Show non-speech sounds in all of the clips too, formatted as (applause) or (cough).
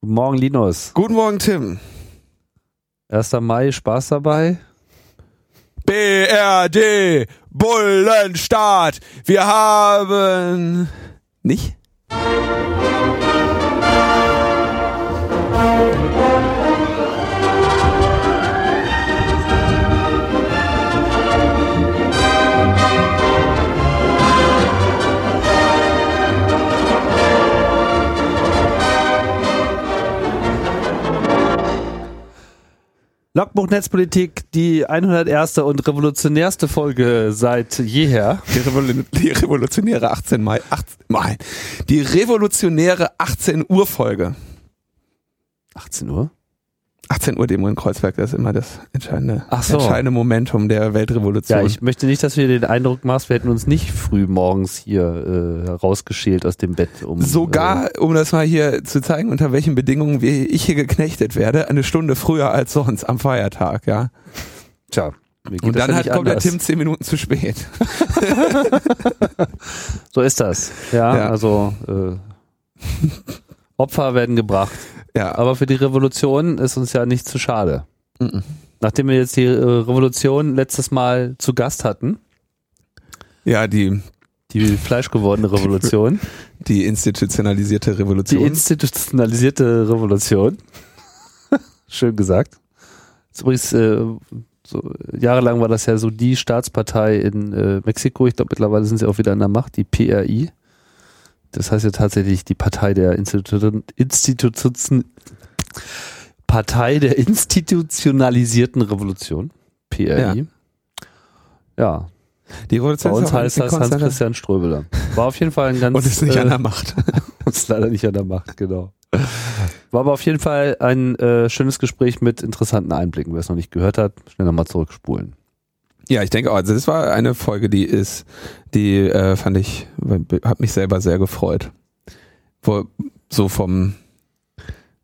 Guten Morgen, Linus. Guten Morgen, Tim. 1. Mai, Spaß dabei? BRD, Bullenstart. Wir haben... Nicht? Logbuch Netzpolitik, die 101. und revolutionärste Folge seit jeher. Die, Revol die revolutionäre 18 Mai, 18 Mai. Die revolutionäre 18 Uhr Folge. 18 Uhr? 18 Uhr Demo in Kreuzberg, das ist immer das entscheidende, so. entscheidende Momentum der Weltrevolution. Ja, ich möchte nicht, dass du dir den Eindruck machst, wir hätten uns nicht früh morgens hier äh, rausgeschält aus dem Bett. Um, Sogar, Äh, um das mal hier zu zeigen, unter welchen Bedingungen ich hier geknechtet werde, eine Stunde früher als sonst am Feiertag, ja. tja. Und dann ja halt kommt der anders. Tim zehn Minuten zu spät. (laughs) So ist das. Ja, Ja. also äh, Opfer werden gebracht. Ja, Aber für die Revolution ist uns ja nicht zu schade. Mhm. Nachdem wir jetzt die äh, Revolution letztes Mal zu Gast hatten, ja, die, die fleischgewordene Revolution, (laughs) die institutionalisierte die Revolution. institutionalisierte Revolution, (laughs) schön gesagt. Ist übrigens, äh, so, jahrelang war das ja so die Staatspartei in äh, Mexiko. Ich glaube, mittlerweile sind sie auch wieder an der Macht, die PRI. Das heißt ja tatsächlich die Partei der Institu Institution, Partei der institutionalisierten Revolution. PRI. Ja, die bei uns heißt das Hans-Christian Ströbeler. War auf jeden Fall ein ganz... und ist nicht äh, an der Macht. (laughs) ist leider nicht an der Macht, genau. War aber auf jeden Fall ein äh, schönes Gespräch mit interessanten Einblicken. Wer es noch nicht gehört hat, schnell nochmal zurückspulen. Ja, ich denke auch, also das war eine Folge, die ist, die äh, fand ich, hat mich selber sehr gefreut. Wo, so vom,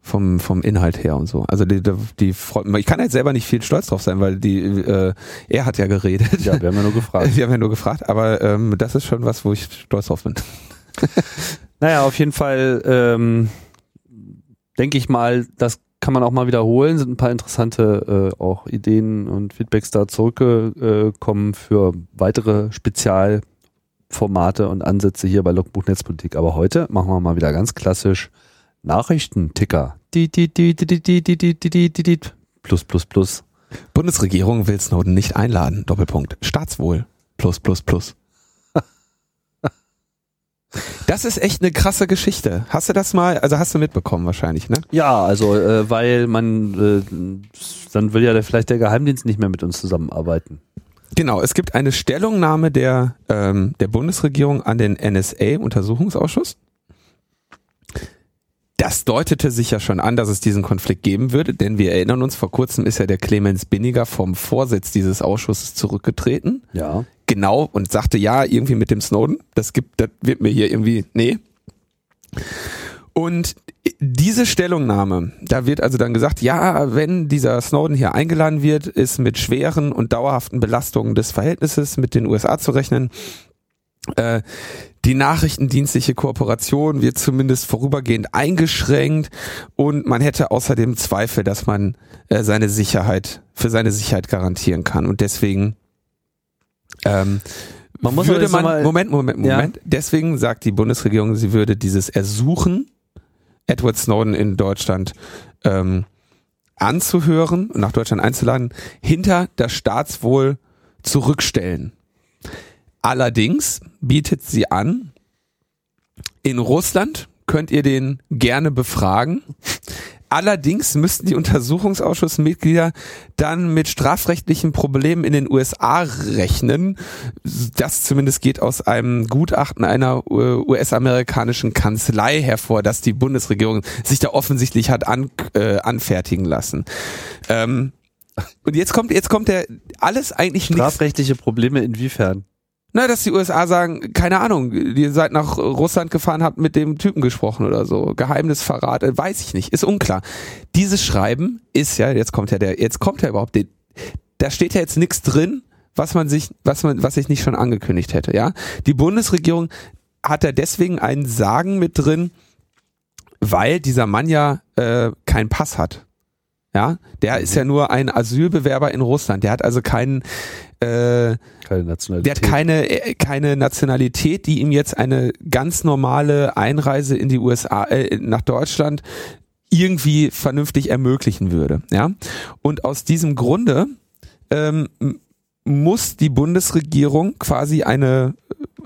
vom, vom Inhalt her und so. Also die, die, freut mich. Ich kann halt selber nicht viel stolz drauf sein, weil die, äh, er hat ja geredet. Ja, wir haben ja nur gefragt. (laughs) Wir haben ja nur gefragt, aber ähm, das ist schon was, wo ich stolz drauf bin. (laughs) Naja, auf jeden Fall ähm, denke ich mal, das kann man auch mal wiederholen, sind ein paar interessante äh, auch Ideen und Feedbacks da zurückgekommen äh, für weitere Spezialformate und Ansätze hier bei Logbuch Netzpolitik. Aber heute machen wir mal wieder ganz klassisch Nachrichtenticker. Plus, plus, plus. Bundesregierung will Snowden nicht einladen. Doppelpunkt. Staatswohl. Plus, plus, plus. Das ist echt eine krasse Geschichte. Hast du das mal, also hast du mitbekommen wahrscheinlich, ne? Ja, also äh, weil man äh, dann will ja der, vielleicht der Geheimdienst nicht mehr mit uns zusammenarbeiten. Genau, es gibt eine Stellungnahme der, ähm, der Bundesregierung an den NSA-Untersuchungsausschuss. Das deutete sich ja schon an, dass es diesen Konflikt geben würde, denn wir erinnern uns, vor kurzem ist ja der Clemens Binniger vom Vorsitz dieses Ausschusses zurückgetreten. Ja. Genau, und sagte, ja, irgendwie mit dem Snowden, das gibt, das wird mir hier irgendwie, nee. Und diese Stellungnahme, da wird also dann gesagt, ja, wenn dieser Snowden hier eingeladen wird, ist mit schweren und dauerhaften Belastungen des Verhältnisses mit den USA zu rechnen. Äh, die nachrichtendienstliche Kooperation wird zumindest vorübergehend eingeschränkt und man hätte außerdem Zweifel, dass man äh, seine Sicherheit für seine Sicherheit garantieren kann und deswegen ähm, Man muss würde man mal- Moment Moment Ja. Moment deswegen sagt die Bundesregierung, sie würde dieses Ersuchen Edward Snowden in Deutschland ähm, anzuhören und nach Deutschland einzuladen, hinter das Staatswohl zurückstellen. Allerdings bietet sie an, in Russland könnt ihr den gerne befragen. Allerdings müssten die Untersuchungsausschussmitglieder dann mit strafrechtlichen Problemen in den USA rechnen. Das zumindest geht aus einem Gutachten einer äh, US-amerikanischen Kanzlei hervor, dass die Bundesregierung sich da offensichtlich hat an, äh, anfertigen lassen. Ähm, und jetzt kommt, jetzt kommt der alles eigentlich Strafrechtliche Probleme inwiefern? Na, dass die USA sagen, keine Ahnung, ihr seid nach Russland gefahren, habt mit dem Typen gesprochen oder so. Geheimnisverrat, äh, weiß ich nicht, ist unklar. Dieses Schreiben ist ja, jetzt kommt ja der, jetzt kommt ja überhaupt, der, da steht ja jetzt nichts drin, was man sich, was man, was ich nicht schon angekündigt hätte, ja. Die Bundesregierung hat da deswegen einen Sagen mit drin, weil dieser Mann ja äh, keinen Pass hat. Ja, der ist ja nur ein Asylbewerber in Russland. Der hat also keinen, äh, Keine Nationalität. der hat keine äh, keine Nationalität, die ihm jetzt eine ganz normale Einreise in die USA äh, nach Deutschland irgendwie vernünftig ermöglichen würde. Ja, und aus diesem Grunde ähm, muss die Bundesregierung quasi eine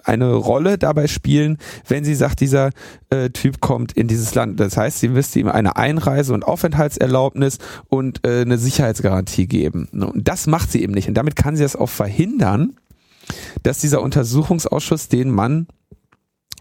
eine Rolle dabei spielen, wenn sie sagt, dieser äh, Typ kommt in dieses Land. Das heißt, sie müsste ihm eine Einreise- und Aufenthaltserlaubnis und äh, eine Sicherheitsgarantie geben. Und das macht sie eben nicht. Und damit kann sie das auch verhindern, dass dieser Untersuchungsausschuss den Mann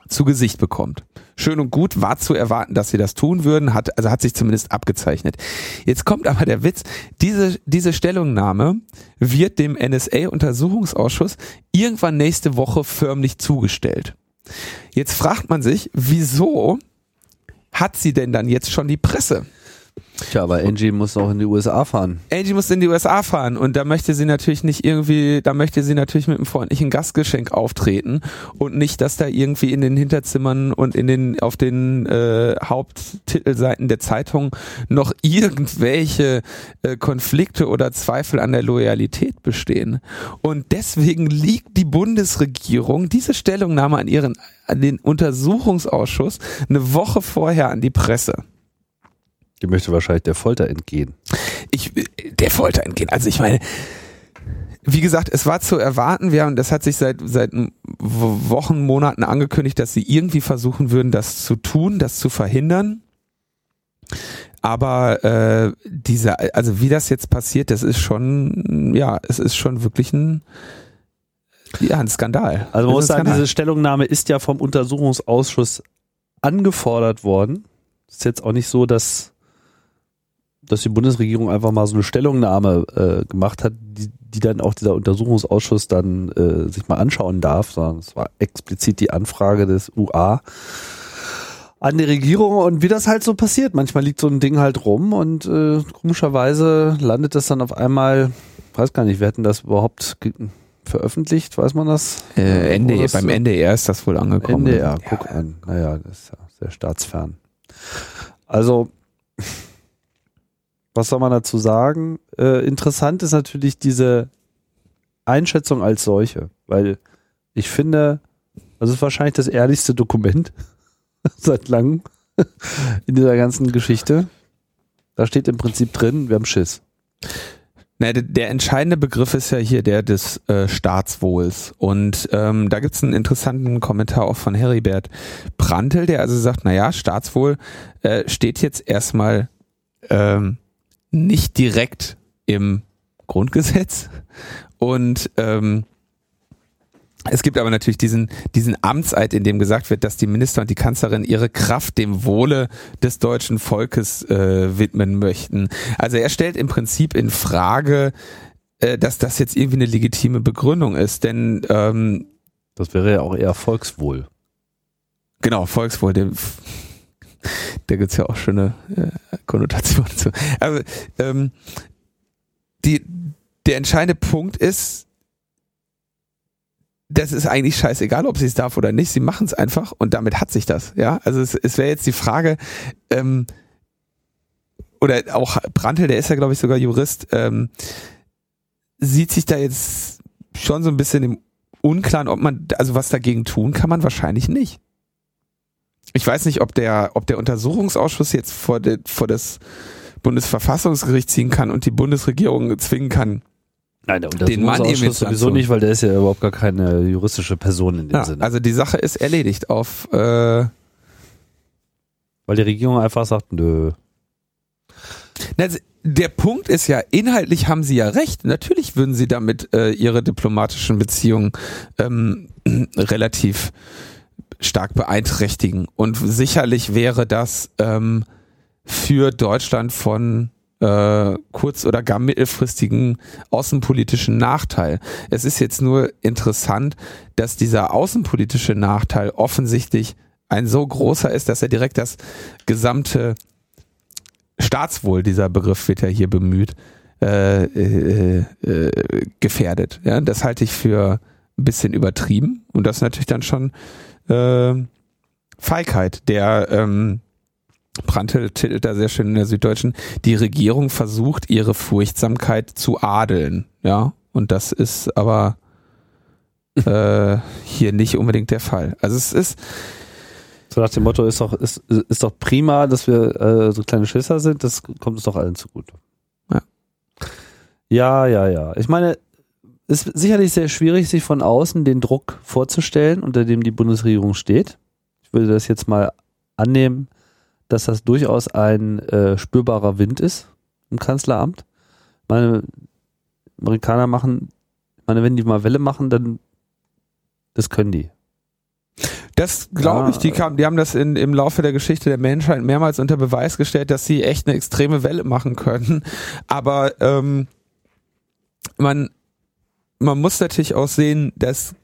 zu Gesicht bekommt. Schön und gut, war zu erwarten, dass sie das tun würden, hat, also hat sich zumindest abgezeichnet. Jetzt kommt aber der Witz, diese, diese Stellungnahme wird dem NSA-Untersuchungsausschuss irgendwann nächste Woche förmlich zugestellt. Jetzt fragt man sich, wieso hat sie denn dann jetzt schon die Presse? Tja, aber Angie muss auch in die USA fahren. Angie muss in die USA fahren und da möchte sie natürlich nicht irgendwie, da möchte sie natürlich mit einem freundlichen Gastgeschenk auftreten und nicht, dass da irgendwie in den Hinterzimmern und in den auf den äh, Haupttitelseiten der Zeitung noch irgendwelche äh, Konflikte oder Zweifel an der Loyalität bestehen. Und deswegen liegt die Bundesregierung diese Stellungnahme an ihren an den Untersuchungsausschuss eine Woche vorher an die Presse. Die möchte wahrscheinlich der Folter entgehen. ich, der Folter entgehen. Also ich meine, wie gesagt, es war zu erwarten. Wir haben, das hat sich seit seit Wochen, Monaten angekündigt, dass sie irgendwie versuchen würden, das zu tun, das zu verhindern. Aber äh, dieser, also wie das jetzt passiert, das ist schon, ja, es ist schon wirklich ein, ja, ein Skandal. Also man muss sagen, diese Stellungnahme ist ja vom Untersuchungsausschuss angefordert worden. Ist jetzt auch nicht so, dass, dass die Bundesregierung einfach mal so eine Stellungnahme äh, gemacht hat, die, die dann auch dieser Untersuchungsausschuss dann äh, sich mal anschauen darf, sondern es war explizit die Anfrage des UA an die Regierung und wie das halt so passiert. Manchmal liegt so ein Ding halt rum und äh, komischerweise landet das dann auf einmal, weiß gar nicht, wir hätten das überhaupt veröffentlicht, weiß man das? äh, NDR, das- beim NDR ist das wohl angekommen. NDR, guck an. Naja, das ist ja sehr staatsfern. Also, was soll man dazu sagen? Äh, interessant ist natürlich diese Einschätzung als solche, weil ich finde, das ist wahrscheinlich das ehrlichste Dokument (laughs) seit langem in dieser ganzen Geschichte. Da steht im Prinzip drin, wir haben Schiss. Na, der, der entscheidende Begriff ist ja hier der des äh, Staatswohls. Und ähm, da gibt's einen interessanten Kommentar auch von Heribert Prantl, der also sagt, naja, Staatswohl äh, steht jetzt erstmal ähm, nicht direkt im Grundgesetz. Und ähm, es gibt aber natürlich diesen, diesen Amtseid, in dem gesagt wird, dass die Minister und die Kanzlerin ihre Kraft dem Wohle des deutschen Volkes äh, widmen möchten. Also er stellt im Prinzip in Frage, äh, dass das jetzt irgendwie eine legitime Begründung ist. Denn ähm, Das wäre ja auch eher Volkswohl. genau, Volkswohl, dem, da gibt's ja auch schöne äh, Konnotationen zu. Aber ähm, die, der entscheidende Punkt ist, das ist eigentlich scheißegal, ob sie es darf oder nicht. Sie machen es einfach und damit hat sich das. Ja, also es, es wäre jetzt die Frage, ähm, oder auch Brandl, der ist ja glaube ich sogar Jurist, ähm, sieht sich da jetzt schon so ein bisschen im Unklaren, ob man, also was dagegen tun kann man wahrscheinlich nicht. Ich weiß nicht, ob der, ob der Untersuchungsausschuss jetzt vor, de, vor das Bundesverfassungsgericht ziehen kann und die Bundesregierung zwingen kann, Nein, der Den Mann eben Untersuchungsausschuss sowieso nicht, weil der ist ja überhaupt gar keine juristische Person in dem Ja, Sinne. also die Sache ist erledigt auf äh, weil die Regierung einfach sagt, nö. Der Punkt ist ja, inhaltlich haben sie ja recht. Natürlich würden sie damit äh, ihre diplomatischen Beziehungen ähm, (clears throat) relativ stark beeinträchtigen. Und sicherlich wäre das ähm, für Deutschland von äh, kurz- oder gar mittelfristigen außenpolitischen Nachteil. Es ist jetzt nur interessant, dass dieser außenpolitische Nachteil offensichtlich ein so großer ist, dass er direkt das gesamte Staatswohl, dieser Begriff wird ja hier bemüht, äh, äh, äh, gefährdet. Ja, das halte ich für ein bisschen übertrieben und das ist natürlich dann schon äh, Feigheit der ähm, Prantl titelt da sehr schön in der Süddeutschen, die Regierung versucht, ihre Furchtsamkeit zu adeln. Ja, und das ist aber (laughs) äh, hier nicht unbedingt der Fall. Also es ist so nach dem Motto ist doch ist, ist doch prima, dass wir äh, so kleine Schisser sind. Das kommt uns doch allen zugute. Ja. Ja, ja, ja. Ich meine, ist sicherlich sehr schwierig, sich von außen den Druck vorzustellen, unter dem die Bundesregierung steht. Ich würde das jetzt mal annehmen, dass das durchaus ein äh, spürbarer Wind ist im Kanzleramt. Meine Amerikaner machen, meine, wenn die mal Welle machen, dann das können die. Das glaube ich, die, kam, die haben das in, im Laufe der Geschichte der Menschheit mehrmals unter Beweis gestellt, dass sie echt eine extreme Welle machen können. Aber ähm, man, man muss natürlich auch sehen, dass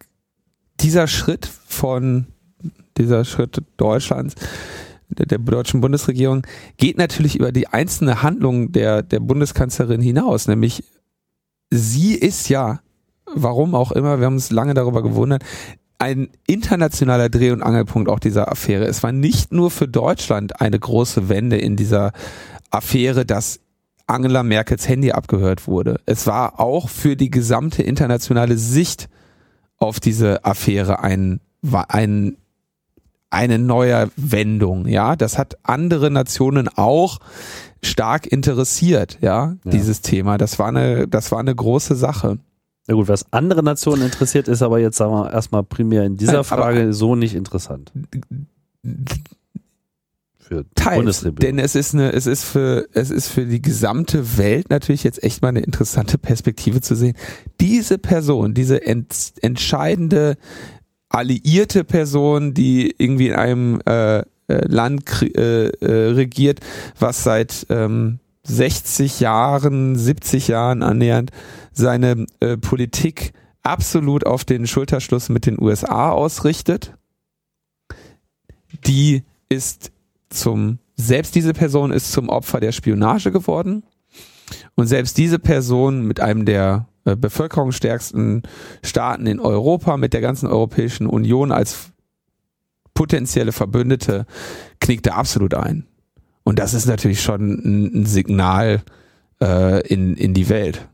dieser Schritt von dieser Schritt Deutschlands der deutschen Bundesregierung geht natürlich über die einzelne Handlung der, der Bundeskanzlerin hinaus, nämlich sie ist ja, warum auch immer, wir haben uns lange darüber gewundert, ein internationaler Dreh- und Angelpunkt auch dieser Affäre. Es war nicht nur für Deutschland eine große Wende in dieser Affäre, dass Angela Merkels Handy abgehört wurde. Es war auch für die gesamte internationale Sicht auf diese Affäre ein, ein eine neue Wendung, ja. Das hat andere Nationen auch stark interessiert, ja, ja, dieses Thema. Das war eine, das war eine große Sache. Na gut, was andere Nationen interessiert, ist aber jetzt, sagen wir erstmal primär in dieser Frage so nicht interessant. Für Teils, denn es ist eine, es ist für, es ist für die gesamte Welt natürlich jetzt echt mal eine interessante Perspektive zu sehen. Diese Person, diese ent, entscheidende alliierte Person, die irgendwie in einem äh, äh Land äh, äh, regiert, was seit ähm, 60 Jahren, 70 Jahren annähernd seine äh, Politik absolut auf den Schulterschluss mit den USA ausrichtet. Die ist zum, selbst diese Person ist zum Opfer der Spionage geworden. Und selbst diese Person mit einem der äh, bevölkerungsstärksten Staaten in Europa mit der ganzen Europäischen Union als potenzielle Verbündete knickte absolut ein. Und das ist natürlich schon ein, ein Signal äh, in, in die Welt.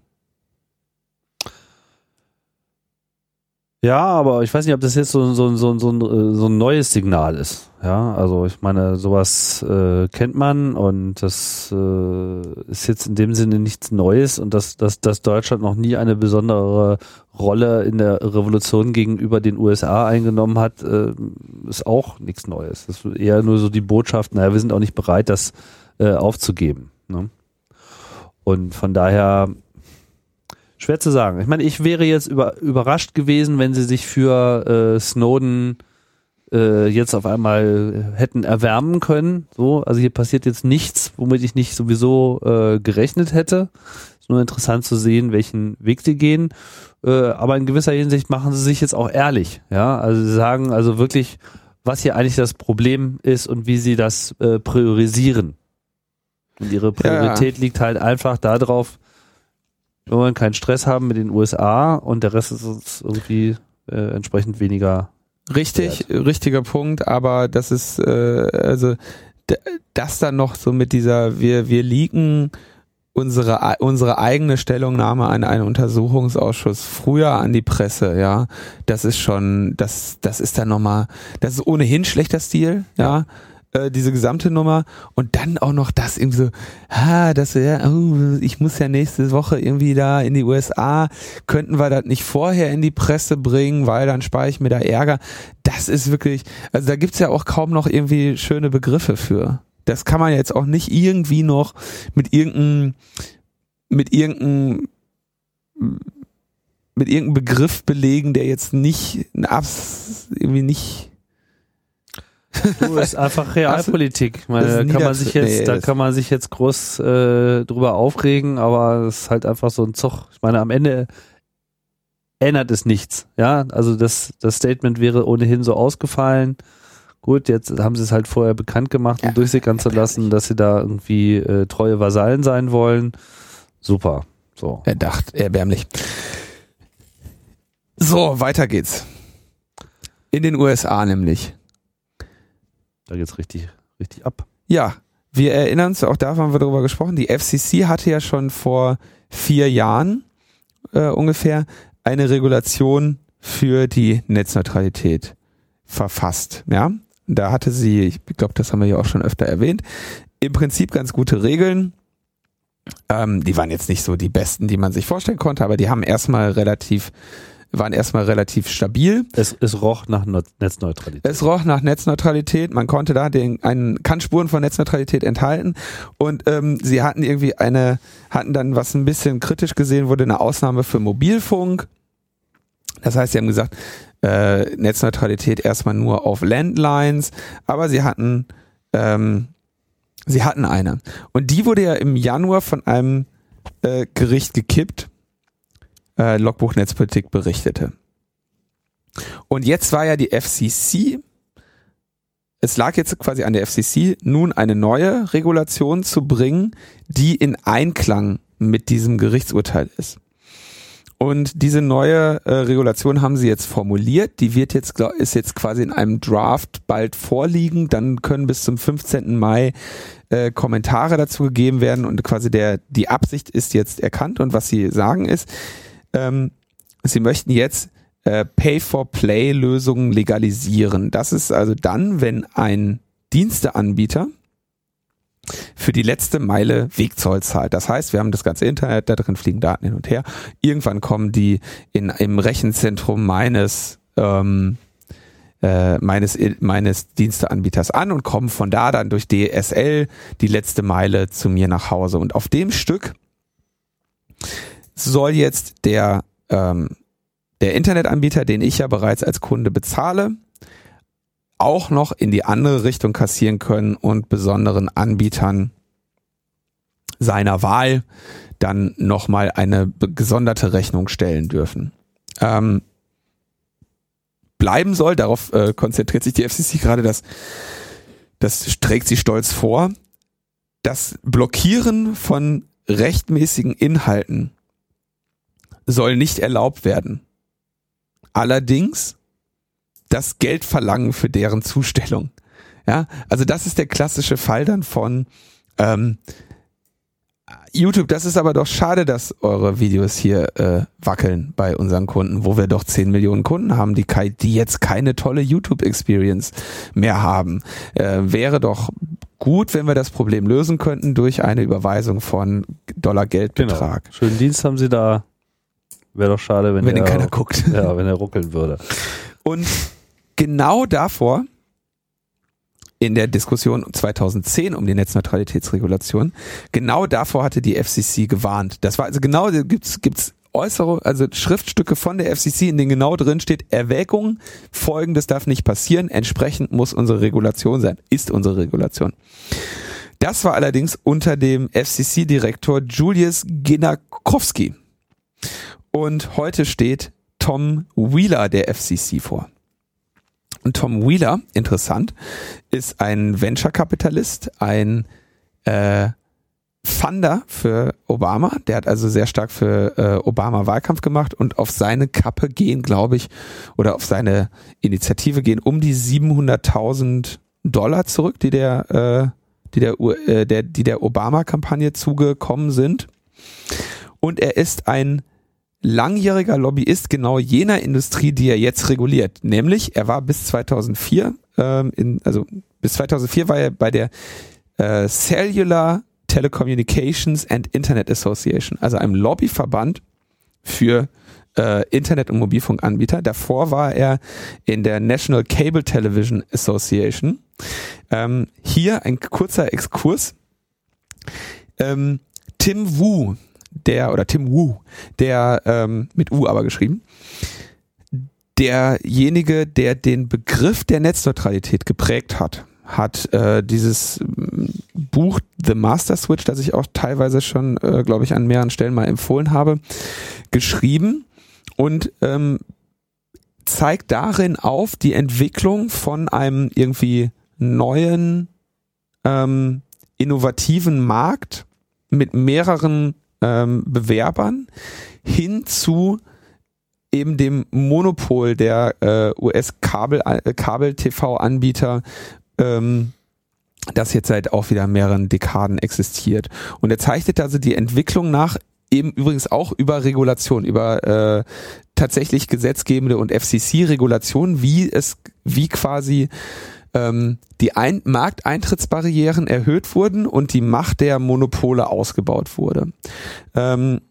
Ja, aber ich weiß nicht, ob das jetzt so, so, so, so, ein, so ein neues Signal ist. Ja, also ich meine, sowas äh, kennt man und das äh, ist jetzt in dem Sinne nichts Neues und dass, dass, dass Deutschland noch nie eine besondere Rolle in der Revolution gegenüber den USA eingenommen hat, äh, ist auch nichts Neues. Das ist eher nur so die Botschaft, naja, wir sind auch nicht bereit, das äh, aufzugeben. Ne? Und von daher Schwer zu sagen. Ich meine, ich wäre jetzt über, überrascht gewesen, wenn sie sich für äh, Snowden äh, jetzt auf einmal hätten erwärmen können. So, also hier passiert jetzt nichts, womit ich nicht sowieso äh, gerechnet hätte. Ist nur interessant zu sehen, welchen Weg sie gehen. Äh, aber in gewisser Hinsicht machen sie sich jetzt auch ehrlich. Ja, also sie sagen also wirklich, was hier eigentlich das Problem ist und wie sie das äh, priorisieren. Und ihre Priorität ja. liegt halt einfach darauf, wir wollen keinen Stress haben mit den USA und der Rest ist uns irgendwie äh, entsprechend weniger. Richtig, wert. richtiger Punkt, aber das ist äh, also das dann noch so mit dieser wir wir liegen unsere unsere eigene Stellungnahme an einen Untersuchungsausschuss früher an die Presse, ja, das ist schon das das ist dann nochmal, das ist ohnehin schlechter Stil, ja. ja äh, diese gesamte Nummer und dann auch noch das irgendwie so, ah, das ja, oh, ich muss ja nächste Woche irgendwie da in die USA, könnten wir das nicht vorher in die Presse bringen, weil dann spare ich mir da Ärger. Das ist wirklich, also da gibt's ja auch kaum noch irgendwie schöne Begriffe für. Das kann man jetzt auch nicht irgendwie noch mit irgendeinem, mit irgendeinem mit irgendeinem Begriff belegen, der jetzt nicht irgendwie nicht Du ist einfach Realpolitik. (laughs) Meine, da kann man sich jetzt, nee, da kann man sich jetzt groß äh, drüber aufregen, aber es ist halt einfach so ein Zug. Ich meine, am Ende ändert es nichts. Ja, also das, das Statement wäre ohnehin so ausgefallen. Gut, jetzt haben sie es halt vorher bekannt gemacht und ja, durchsickern zu lassen, dass sie da irgendwie äh, treue Vasallen sein wollen. Super. So. Er dachte, erbärmlich. So, weiter geht's. In den USA nämlich. Da geht's richtig, richtig ab. Ja, wir erinnern uns, auch da haben wir darüber gesprochen, die FCC hatte ja schon vor vier Jahren äh, ungefähr eine Regulation für die Netzneutralität verfasst. Ja, da hatte sie, ich glaube, das haben wir ja auch schon öfter erwähnt, im Prinzip ganz gute Regeln. Ähm, die waren jetzt nicht so die besten, die man sich vorstellen konnte, aber die haben erstmal relativ waren erstmal relativ stabil. Es, es roch nach Netzneutralität. Es roch nach Netzneutralität. Man konnte da den, einen, kann Spuren von Netzneutralität enthalten. Und ähm, sie hatten irgendwie eine, hatten dann, was ein bisschen kritisch gesehen wurde, eine Ausnahme für Mobilfunk. Das heißt, sie haben gesagt, äh, Netzneutralität erstmal nur auf Landlines, aber sie hatten, ähm, sie hatten eine. Und die wurde ja im Januar von einem äh, Gericht gekippt äh, Logbuch Netzpolitik berichtete. Und jetzt war ja die FCC, es lag jetzt quasi an der FCC, nun eine neue Regulation zu bringen, die in Einklang mit diesem Gerichtsurteil ist. Und diese neue äh, Regulation haben sie jetzt formuliert. Die wird jetzt, ist jetzt quasi in einem Draft bald vorliegen. Dann können bis zum 15. Mai äh, Kommentare dazu gegeben werden und quasi der, die Absicht ist jetzt erkannt und was sie sagen ist, ähm, sie möchten jetzt äh, Pay-for-Play-Lösungen legalisieren. Das ist also dann, wenn ein Diensteanbieter für die letzte Meile Wegzoll zahlt. Das heißt, wir haben das ganze Internet, da drin fliegen Daten hin und her. Irgendwann kommen die in, im Rechenzentrum meines ähm, äh, meines meines Diensteanbieters an und kommen von da dann durch DSL die letzte Meile zu mir nach Hause. Und auf dem Stück soll jetzt der, ähm, der Internetanbieter, den ich ja bereits als Kunde bezahle, auch noch in die andere Richtung kassieren können und besonderen Anbietern seiner Wahl dann nochmal eine gesonderte Rechnung stellen dürfen. Ähm, bleiben soll, darauf äh, konzentriert sich die FCC gerade, das, das trägt sie stolz vor, das Blockieren von rechtmäßigen Inhalten soll nicht erlaubt werden. Allerdings das Geld verlangen für deren Zustellung. Ja, also das ist der klassische Fall dann von ähm, YouTube. Das ist aber doch schade, dass eure Videos hier äh, wackeln bei unseren Kunden, wo wir doch 10 Millionen Kunden haben, die, die jetzt keine tolle YouTube-Experience mehr haben. Äh, wäre doch gut, wenn wir das Problem lösen könnten durch eine Überweisung von Dollar Geldbetrag. Genau. Schönen Dienst haben Sie da Wäre doch schade, wenn, wenn er, keiner guckt. (laughs) Ja, wenn er ruckeln würde. Und genau davor in der Diskussion 2010 um die Netzneutralitätsregulation, genau davor hatte die FCC gewarnt. Das war also genau, gibt's, gibt's äußere, also Schriftstücke von der FCC, in denen genau drin steht, Erwägung, folgendes darf nicht passieren, entsprechend muss unsere Regulation sein, ist unsere Regulation. Das war allerdings unter dem FCC-Direktor Julius Ginakowski. Und heute steht Tom Wheeler der FCC vor. Und Tom Wheeler, interessant, ist ein Venture-Kapitalist, ein äh, Funder für Obama. Der hat also sehr stark für äh, Obama Wahlkampf gemacht und auf seine Kappe gehen, glaube ich, oder auf seine Initiative gehen um die 700.000 Dollar zurück, die der, äh, die der, äh, der, die der Obama-Kampagne zugekommen sind. Und er ist ein langjähriger Lobbyist genau jener Industrie, die er jetzt reguliert. Nämlich, er war bis 2004, ähm, in, also bis 2004 war er bei der äh, Cellular Telecommunications and Internet Association, also einem Lobbyverband für äh, Internet- und Mobilfunkanbieter. Davor war er in der National Cable Television Association. Ähm, hier ein kurzer Exkurs. Ähm, Tim Wu, der, oder Tim Wu, der, ähm, mit U aber geschrieben, derjenige, der den Begriff der Netzneutralität geprägt hat, hat äh, dieses mm, Buch The Master Switch, das ich auch teilweise schon, äh, glaube ich, an mehreren Stellen mal empfohlen habe, geschrieben und ähm, zeigt darin auf die Entwicklung von einem irgendwie neuen, ähm, innovativen Markt mit mehreren ähm, Bewerbern hin zu eben dem Monopol der äh, US-Kabel-TV-Anbieter ähm, das jetzt seit auch wieder mehreren Dekaden existiert. Und er zeichnet also die Entwicklung nach, eben übrigens auch über Regulation, über äh, tatsächlich gesetzgebende und FCC-Regulation, wie es, wie quasi ähm, die Ein Markteintrittsbarrieren erhöht wurden und die Macht der Monopole ausgebaut wurde. Ähm,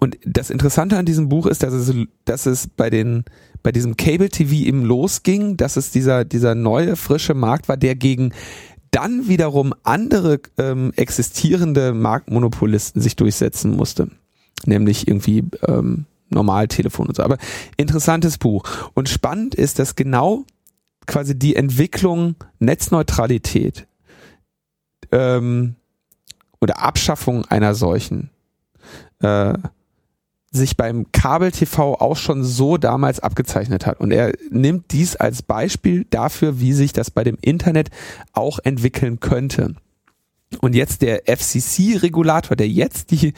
und das Interessante an diesem Buch ist, dass es, dass es bei den bei diesem Cable TV eben losging, dass es dieser dieser neue frische Markt war, der gegen dann wiederum andere ähm, existierende Marktmonopolisten sich durchsetzen musste, nämlich irgendwie ähm, Normaltelefon und so. Aber interessantes Buch und spannend ist, dass genau quasi die Entwicklung Netzneutralität ähm, oder Abschaffung einer solchen äh, sich beim Kabel-TV auch schon so damals abgezeichnet hat. Und er nimmt dies als Beispiel dafür, wie sich das bei dem Internet auch entwickeln könnte. Und jetzt der FCC-Regulator, der jetzt die,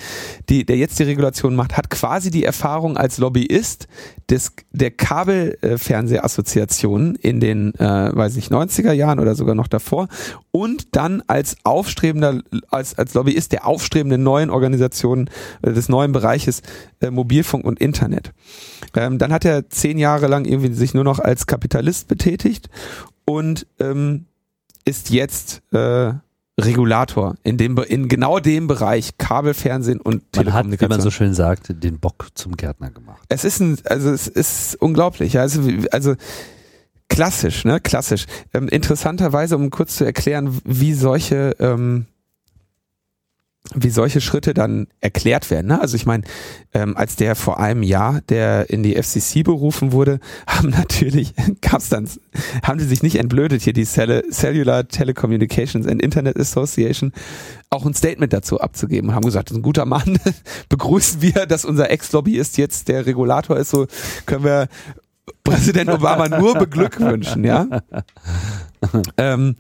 die, der jetzt die Regulation macht, hat quasi die Erfahrung als Lobbyist des, der Kabelfernsehabassoziationen in den, äh, weiß ich, 90er Jahren oder sogar noch davor und dann als aufstrebender, als, als Lobbyist der aufstrebenden neuen Organisationen äh, des neuen Bereiches äh, Mobilfunk und Internet. Ähm, dann hat er zehn Jahre lang irgendwie sich nur noch als Kapitalist betätigt und ähm, ist jetzt äh, Regulator in dem in genau dem Bereich Kabelfernsehen und Man hat, Telekommunikation. wie man so schön sagt, den Bock zum Gärtner gemacht. es ist ein, also es ist unglaublich. Also also klassisch, ne, klassisch. Ähm, interessanterweise, um kurz zu erklären, wie solche ähm, wie solche Schritte dann erklärt werden. Ne? Also ich meine, ähm, als der vor einem Jahr, der in die FCC berufen wurde, (laughs) haben natürlich, gab's dann, haben die sich nicht entblödet, hier die Cell Cellular Telecommunications and Internet Association, auch ein Statement dazu abzugeben und haben gesagt, das ist ein guter Mann, (laughs) begrüßen wir, dass unser Ex-Lobbyist jetzt der Regulator ist, so können wir Präsident Obama nur beglückwünschen, ja. (laughs) ähm,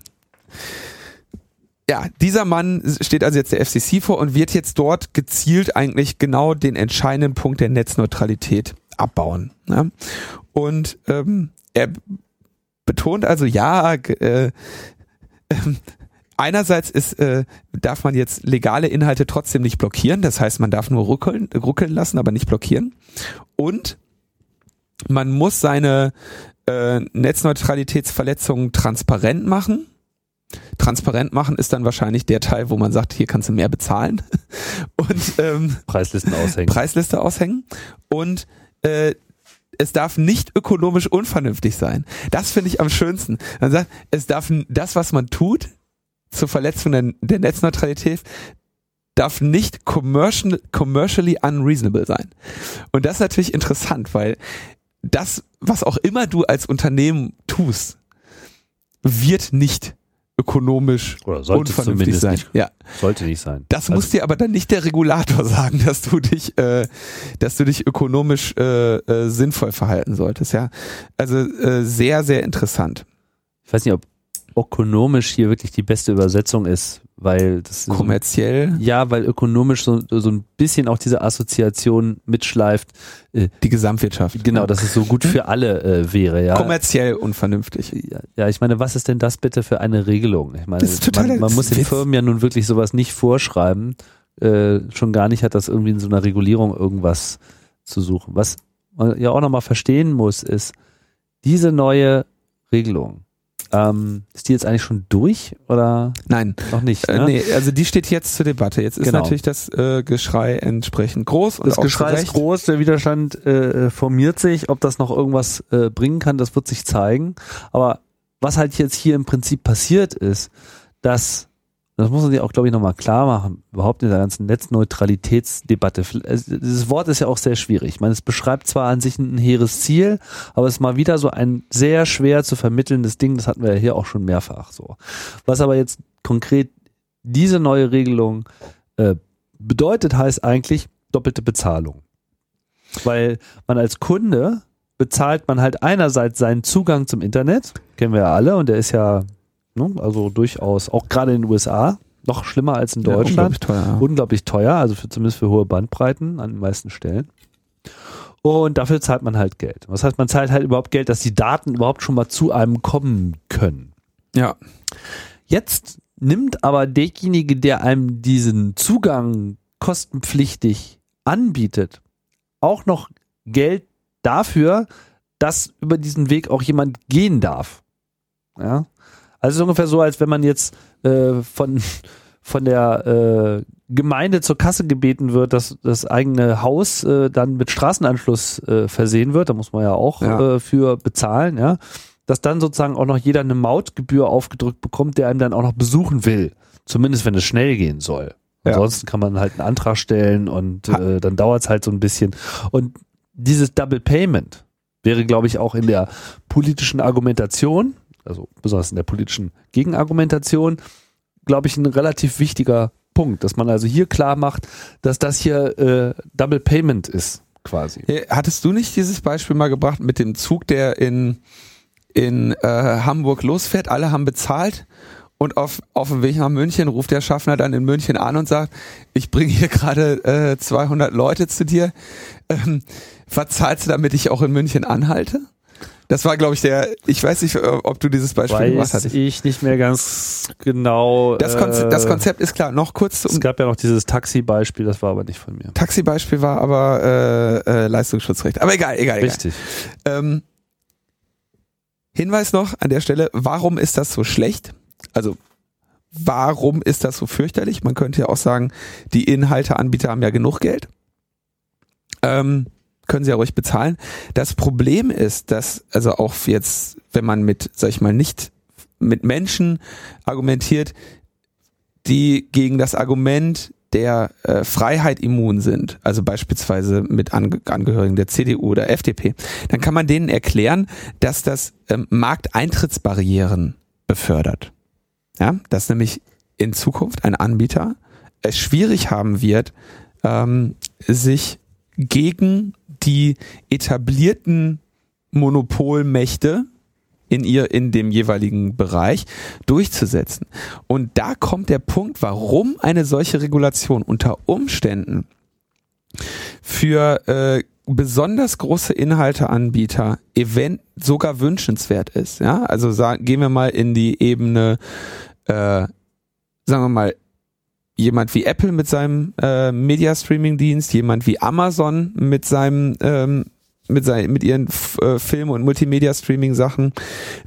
ja, dieser Mann steht also jetzt der FCC vor und wird jetzt dort gezielt eigentlich genau den entscheidenden Punkt der Netzneutralität abbauen. Ja? Und ähm, er betont also, ja, äh, äh, einerseits ist, äh, darf man jetzt legale Inhalte trotzdem nicht blockieren, das heißt, man darf nur ruckeln, ruckeln lassen, aber nicht blockieren. Und man muss seine äh, Netzneutralitätsverletzungen transparent machen transparent machen ist dann wahrscheinlich der Teil, wo man sagt, hier kannst du mehr bezahlen (laughs) und ähm, Preislisten aushängen. Preisliste aushängen und äh, es darf nicht ökonomisch unvernünftig sein. Das finde ich am schönsten. Man sagt, es darf das, was man tut zur Verletzung der, der Netzneutralität, darf nicht commercial, commercially unreasonable sein. Und das ist natürlich interessant, weil das, was auch immer du als Unternehmen tust, wird nicht ökonomisch unvernünftig sein. Nicht, ja. Sollte nicht sein. Das also, muss dir aber dann nicht der Regulator (laughs) sagen, dass du dich, äh, dass du dich ökonomisch äh, äh, sinnvoll verhalten solltest. Ja, also äh, sehr, sehr interessant. Ich weiß nicht, ob ökonomisch hier wirklich die beste Übersetzung ist, weil das kommerziell. So, ja, weil ökonomisch so, so ein bisschen auch diese Assoziation mitschleift. Äh, die Gesamtwirtschaft. Genau, dass es so gut für alle äh, wäre. Ja. Kommerziell unvernünftig. Ja, ja, ich meine, was ist denn das bitte für eine Regelung? Ich meine, man, man muss den Firmen ja nun wirklich sowas nicht vorschreiben. Äh, schon gar nicht hat das irgendwie in so einer Regulierung irgendwas zu suchen. Was man ja auch nochmal verstehen muss, ist, diese neue Regelung, ähm, ist die jetzt eigentlich schon durch oder? Nein. Noch nicht. Äh, Ne? nee, also die steht jetzt zur Debatte. Jetzt ist Genau. natürlich das äh, Geschrei entsprechend groß. Und Das auch Geschrei ist groß, der Widerstand äh, formiert sich. Ob das noch irgendwas äh, bringen kann, das wird sich zeigen. Aber was halt jetzt hier im Prinzip passiert ist, dass, das muss man sich auch, glaube ich, nochmal klar machen, überhaupt in der ganzen Netzneutralitätsdebatte. Also, Dieses Wort ist ja auch sehr schwierig. Ich meine, es beschreibt zwar an sich ein hehres Ziel, aber es ist mal wieder so ein sehr schwer zu vermittelndes Ding. Das hatten wir ja hier auch schon mehrfach so. Was aber jetzt konkret diese neue Regelung äh, bedeutet, heißt eigentlich doppelte Bezahlung. Weil man als Kunde bezahlt man halt einerseits seinen Zugang zum Internet, kennen wir ja alle, und der ist ja ne, also durchaus auch gerade in den USA noch schlimmer als in Ja, Deutschland unglaublich teuer. ja. unglaublich teuer, also für, zumindest für hohe Bandbreiten an den meisten Stellen. Und dafür zahlt man halt Geld. Das heißt, man zahlt halt überhaupt Geld, dass die Daten überhaupt schon mal zu einem kommen können. Ja. Jetzt nimmt aber derjenige, der einem diesen Zugang kostenpflichtig anbietet, auch noch Geld dafür, dass über diesen Weg auch jemand gehen darf. Ja. Also es ist ungefähr so, als wenn man jetzt äh, von, (laughs) von der äh, Gemeinde zur Kasse gebeten wird, dass das eigene Haus äh, dann mit Straßenanschluss äh, versehen wird, da muss man ja auch Ja. Äh, für bezahlen, ja, dass dann sozusagen auch noch jeder eine Mautgebühr aufgedrückt bekommt, der einem dann auch noch besuchen will. Zumindest wenn es schnell gehen soll. Ja. Ansonsten kann man halt einen Antrag stellen und äh, dann dauert es halt so ein bisschen. Und dieses Double Payment wäre, glaube ich, auch in der politischen Argumentation, also besonders in der politischen Gegenargumentation, glaube ich, ein relativ wichtiger Punkt, dass man also hier klar macht, dass das hier äh, Double Payment ist, quasi. Hattest du nicht dieses Beispiel mal gebracht mit dem Zug, der in, in äh, Hamburg losfährt? Alle haben bezahlt und auf, auf dem Weg nach München ruft der Schaffner dann in München an und sagt, ich bringe hier gerade äh, 200 Leute zu dir. Ähm, was zahlst du, damit ich auch in München anhalte? Das war, glaube ich, der, ich weiß nicht, ob du dieses Beispiel gemacht Weiß hattest. ich nicht mehr ganz genau. Das, Konze äh, das Konzept ist klar. Noch kurz Es gab ja noch dieses Taxi-Beispiel, das war aber nicht von mir. Taxi-Beispiel war aber äh, äh, Leistungsschutzrecht. Aber egal, egal, egal. Richtig. Ähm, Hinweis noch an der Stelle, warum ist das so schlecht? Also warum ist das so fürchterlich? Man könnte ja auch sagen, die Inhalteanbieter haben ja genug Geld. Ähm, können sie ja ruhig bezahlen. Das Problem ist, dass, also auch jetzt, wenn man mit, sag ich mal, nicht mit Menschen argumentiert, die gegen das Argument der äh, Freiheit immun sind, also beispielsweise mit Ange Angehörigen der CDU oder FDP, dann kann man denen erklären, dass das ähm, Markteintrittsbarrieren befördert. Ja, dass nämlich in Zukunft ein Anbieter es schwierig haben wird, ähm, sich gegen die etablierten Monopolmächte in ihr in dem jeweiligen Bereich durchzusetzen. Und da kommt der Punkt, warum eine solche Regulation unter Umständen für äh, besonders große Inhalteanbieter event sogar wünschenswert ist. Ja, also sagen, gehen wir mal in die Ebene, äh, sagen wir mal jemand wie Apple mit seinem äh, Media Streaming Dienst, jemand wie Amazon mit seinem ähm, mit seinen mit ihren F äh, Film und Multimedia Streaming Sachen,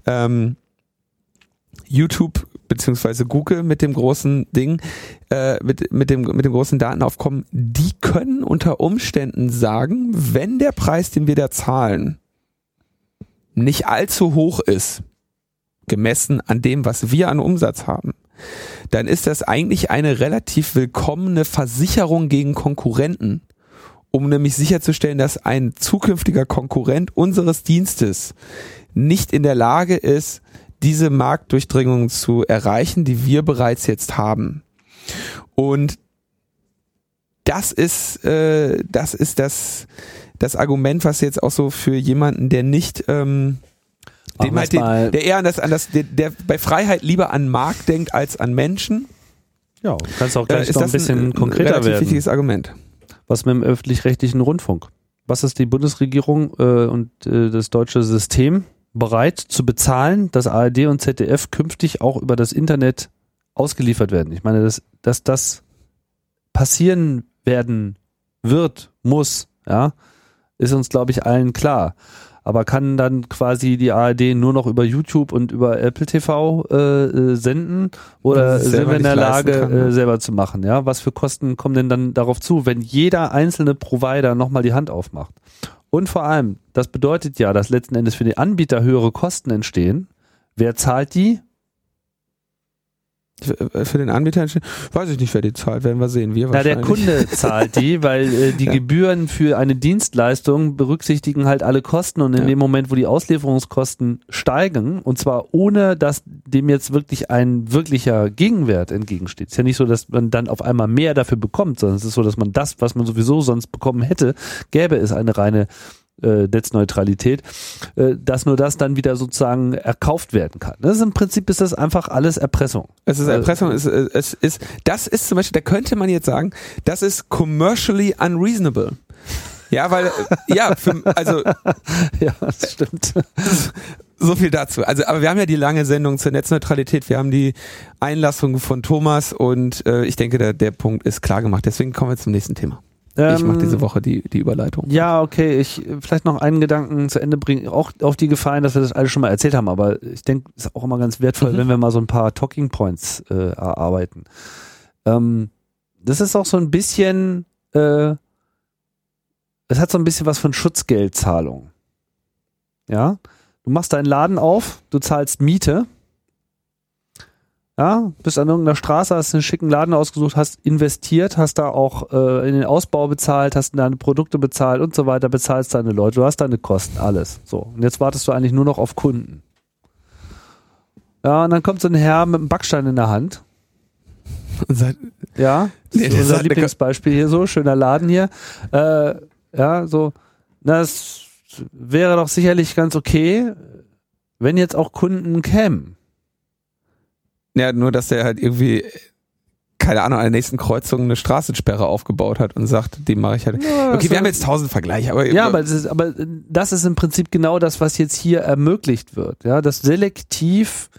ähm, YouTube beziehungsweise Google mit dem großen Ding, äh, mit, mit, dem, mit dem großen Datenaufkommen, die können unter Umständen sagen, wenn der Preis, den wir da zahlen, nicht allzu hoch ist, gemessen an dem, was wir an Umsatz haben, dann ist das eigentlich eine relativ willkommene Versicherung gegen Konkurrenten, um nämlich sicherzustellen, dass ein zukünftiger Konkurrent unseres Dienstes nicht in der Lage ist, diese Marktdurchdringung zu erreichen, die wir bereits jetzt haben. Und das ist, äh, das ist das, das Argument, was jetzt auch so für jemanden, der nicht, ähm, dem halt den, der eher an das, an das, der, der bei Freiheit lieber an Markt denkt als an Menschen, Ja, du kannst auch äh, gleich ist noch ein bisschen ein, konkreter relativ werden. wichtiges Argument. Was mit dem öffentlich-rechtlichen Rundfunk? Was ist die Bundesregierung äh, und äh, das deutsche System bereit zu bezahlen, dass ARD und ZDF künftig auch über das Internet ausgeliefert werden? Ich meine, dass, dass das passieren werden wird, muss, ja, ist uns, glaube ich, allen klar. Aber kann dann quasi die ARD nur noch über YouTube und über Apple TV äh, äh, senden oder sind wir in der Lage, kann, ne? äh, selber zu machen? Ja, was für Kosten kommen denn dann darauf zu, wenn jeder einzelne Provider nochmal die Hand aufmacht? Und vor allem, das bedeutet ja, dass letzten Endes für die Anbieter höhere Kosten entstehen. Wer zahlt die? Für für den Anbieter, weiß ich nicht, wer die zahlt, werden wir sehen. Wir Na, der. Kunde (laughs) zahlt die, weil äh, die Ja. Gebühren für eine Dienstleistung berücksichtigen halt alle Kosten und in Ja. dem Moment, wo die Auslieferungskosten steigen, und zwar ohne, dass dem jetzt wirklich ein wirklicher Gegenwert entgegensteht. Es ist ja nicht so, dass man dann auf einmal mehr dafür bekommt, sondern es ist so, dass man das, was man sowieso sonst bekommen hätte, gäbe es eine reine äh, Netzneutralität, äh, dass nur das dann wieder sozusagen erkauft werden kann. Das ist im Prinzip ist das einfach alles Erpressung. Es ist Erpressung, es, es, es ist, das ist zum Beispiel, da könnte man jetzt sagen, das ist commercially unreasonable. Ja, weil, ja, für, also (laughs) ja, das stimmt. so viel dazu. Also, aber wir haben ja die lange Sendung zur Netzneutralität. Wir haben die Einlassung von Thomas und äh, ich denke, der, der Punkt ist klar gemacht. Deswegen kommen wir zum nächsten Thema. Ähm, ich mache diese Woche die, die Überleitung. Ja, okay. Ich vielleicht noch einen Gedanken zu Ende bringen, auch auf die Gefallen, dass wir das alles schon mal erzählt haben, aber ich denke, es ist auch immer ganz wertvoll, mhm. wenn wir mal so ein paar Talking Points äh, erarbeiten. Ähm, das ist auch so ein bisschen, äh, es hat so ein bisschen was von Schutzgeldzahlung. Ja, du machst deinen Laden auf, du zahlst Miete. Ja, bist an irgendeiner Straße, hast einen schicken Laden ausgesucht, hast investiert, hast da auch äh, in den Ausbau bezahlt, hast deine Produkte bezahlt und so weiter, bezahlst deine Leute, du hast deine Kosten, alles. So. Und jetzt wartest du eigentlich nur noch auf Kunden. Ja, und dann kommt so ein Herr mit einem Backstein in der Hand. ja, nee, das ist unser Lieblingsbeispiel hier so, schöner Laden hier. Äh, ja, so, das wäre doch sicherlich ganz okay, wenn jetzt auch Kunden kämen. Ja, nur dass der halt irgendwie keine Ahnung, an der nächsten Kreuzung eine Straßensperre aufgebaut hat und sagt, dem mache ich halt. Ja, okay, wir haben jetzt tausend Vergleiche, aber. Ja, aber das, ist, aber das ist im Prinzip genau das, was jetzt hier ermöglicht wird. Ja, dass selektiv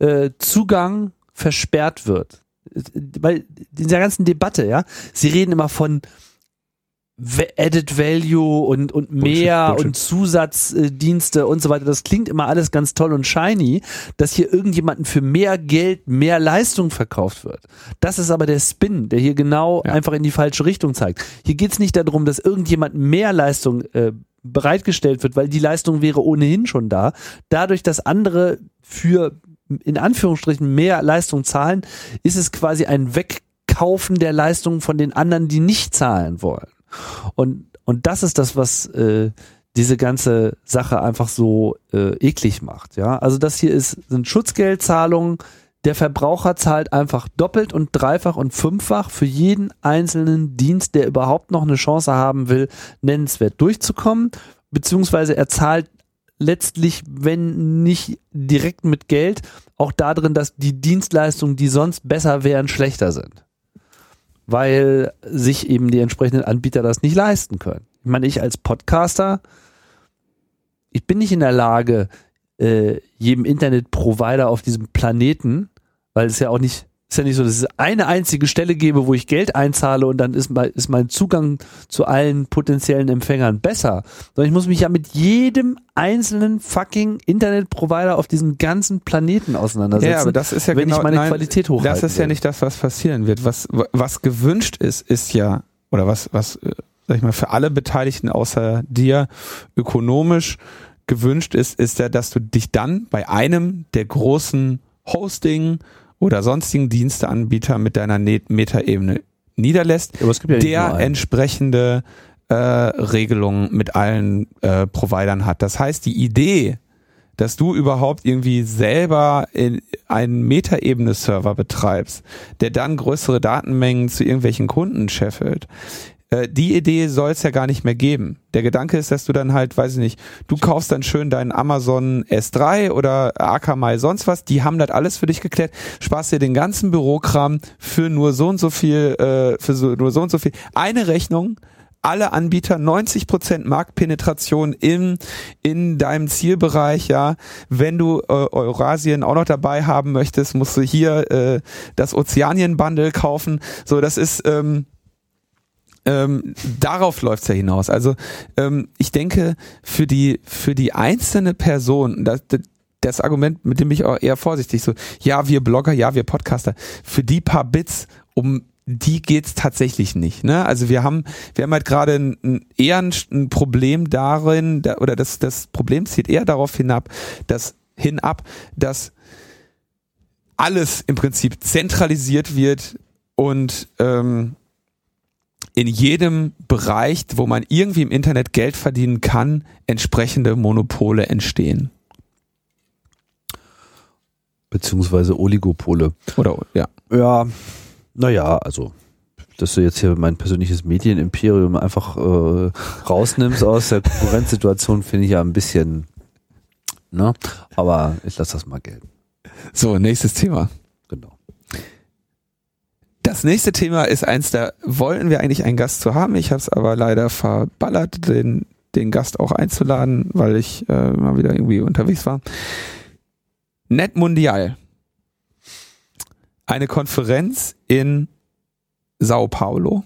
äh, Zugang versperrt wird. Weil in dieser ganzen Debatte, ja, sie reden immer von Added Value und, und mehr Bullshit, Bullshit. und Zusatzdienste und so weiter. Das klingt immer alles ganz toll und shiny, dass hier irgendjemanden für mehr Geld mehr Leistung verkauft wird. Das ist aber der Spin, der hier genau ja. einfach in die falsche Richtung zeigt. Hier geht es nicht darum, dass irgendjemand mehr Leistung äh, bereitgestellt wird, weil die Leistung wäre ohnehin schon da. Dadurch, dass andere für in Anführungsstrichen mehr Leistung zahlen, ist es quasi ein Wegkaufen der Leistung von den anderen, die nicht zahlen wollen. Und, und das ist das, was äh, diese ganze Sache einfach so äh, eklig macht. Ja, also das hier ist sind Schutzgeldzahlungen. Der Verbraucher zahlt einfach doppelt und dreifach und fünffach für jeden einzelnen Dienst, der überhaupt noch eine Chance haben will, nennenswert durchzukommen. Beziehungsweise er zahlt letztlich, wenn nicht direkt mit Geld, auch darin, dass die Dienstleistungen, die sonst besser wären, schlechter sind weil sich eben die entsprechenden Anbieter das nicht leisten können. Ich meine, ich als Podcaster, ich bin nicht in der Lage, äh, jedem Internetprovider auf diesem Planeten, weil es ja auch nicht ist ja nicht so, dass es eine einzige Stelle gebe, wo ich Geld einzahle und dann ist mein, ist mein Zugang zu allen potenziellen Empfängern besser. Sondern ich muss mich ja mit jedem einzelnen fucking Internetprovider auf diesem ganzen Planeten auseinandersetzen, ja, aber das ist ja wenn genau, ich meine nein, Qualität hochhalte. Das ist ja nicht das, was passieren wird. Was, was gewünscht ist, ist ja, oder was, was, äh, sag ich mal, für alle Beteiligten außer dir ökonomisch gewünscht ist, ist ja, dass du dich dann bei einem der großen Hosting oder sonstigen Diensteanbieter mit deiner Metaebene niederlässt, ja der entsprechende äh, Regelungen mit allen äh, Providern hat. Das heißt, die Idee, dass du überhaupt irgendwie selber in einen Metaebene-Server betreibst, der dann größere Datenmengen zu irgendwelchen Kunden scheffelt, äh, die Idee soll es ja gar nicht mehr geben. Der Gedanke ist, dass du dann halt, weiß ich nicht, du kaufst dann schön deinen Amazon S3 oder Akamai sonst was, die haben das alles für dich geklärt, sparst dir den ganzen Bürokram für nur so und so viel, äh, für so, nur so und so viel. Eine Rechnung, alle Anbieter 90 Prozent Marktpenetration in, in deinem Zielbereich, ja. Wenn du äh, Eurasien auch noch dabei haben möchtest, musst du hier äh, das Ozeanien-Bundle kaufen. So, das ist, ähm, ähm, darauf läuft's ja hinaus. Also ähm, ich denke, für die, für die einzelne Person, das, das Argument, mit dem ich auch eher vorsichtig so, ja, wir Blogger, ja, wir Podcaster, für die paar Bits, um die geht's tatsächlich nicht. Ne? Also wir haben, wir haben halt gerade ein, ein, eher ein, ein Problem darin, da, oder das, das Problem zieht eher darauf hinab, dass hinab, dass alles im Prinzip zentralisiert wird und ähm, in jedem Bereich, wo man irgendwie im Internet Geld verdienen kann, entsprechende Monopole entstehen. Beziehungsweise Oligopole. Oder, ja. Ja, naja, also, dass du jetzt hier mein persönliches Medienimperium einfach äh, rausnimmst aus der Konkurrenzsituation, (laughs) finde ich ja ein bisschen, ne? Aber ich lasse das mal gelten. So, nächstes Thema. Das nächste Thema ist eins, da wollten wir eigentlich einen Gast zu haben. Ich habe es aber leider verballert, den den Gast auch einzuladen, weil ich äh, mal wieder irgendwie unterwegs war. Net Mundial. Eine Konferenz in Sao Paulo.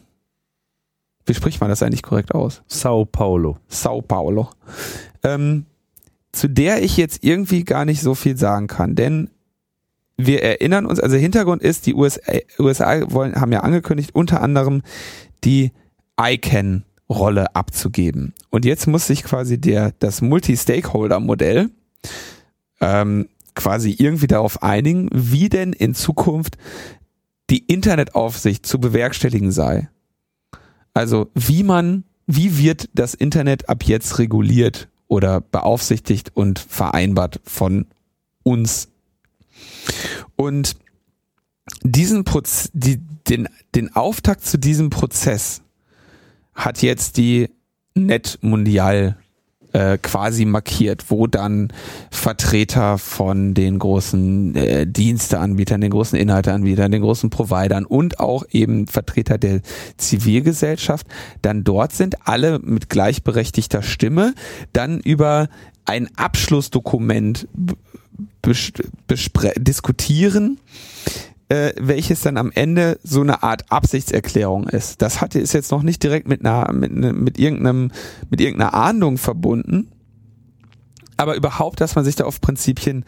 Wie spricht man das eigentlich korrekt aus? Sao Paulo. Sao Paulo. Ähm, zu der ich jetzt irgendwie gar nicht so viel sagen kann, denn wir erinnern uns, also Hintergrund ist, die USA, USA wollen, haben ja angekündigt, unter anderem die ICANN-Rolle abzugeben. Und jetzt muss sich quasi der, das Multi-Stakeholder-Modell ähm, quasi irgendwie darauf einigen, wie denn in Zukunft die Internetaufsicht zu bewerkstelligen sei. Also wie man, wie wird das Internet ab jetzt reguliert oder beaufsichtigt und vereinbart von uns. Und diesen Proz die, den, den Auftakt zu diesem Prozess hat jetzt die Net Mundial äh, quasi markiert, wo dann Vertreter von den großen äh, Diensteanbietern, den großen Inhalteanbietern, den großen Providern und auch eben Vertreter der Zivilgesellschaft dann dort sind, alle mit gleichberechtigter Stimme, dann über ein Abschlussdokument diskutieren, äh, welches dann am Ende so eine Art Absichtserklärung ist. Das hatte ist jetzt noch nicht direkt mit einer mit, ne, mit irgendeinem mit irgendeiner Ahndung verbunden, aber überhaupt, dass man sich da auf Prinzipien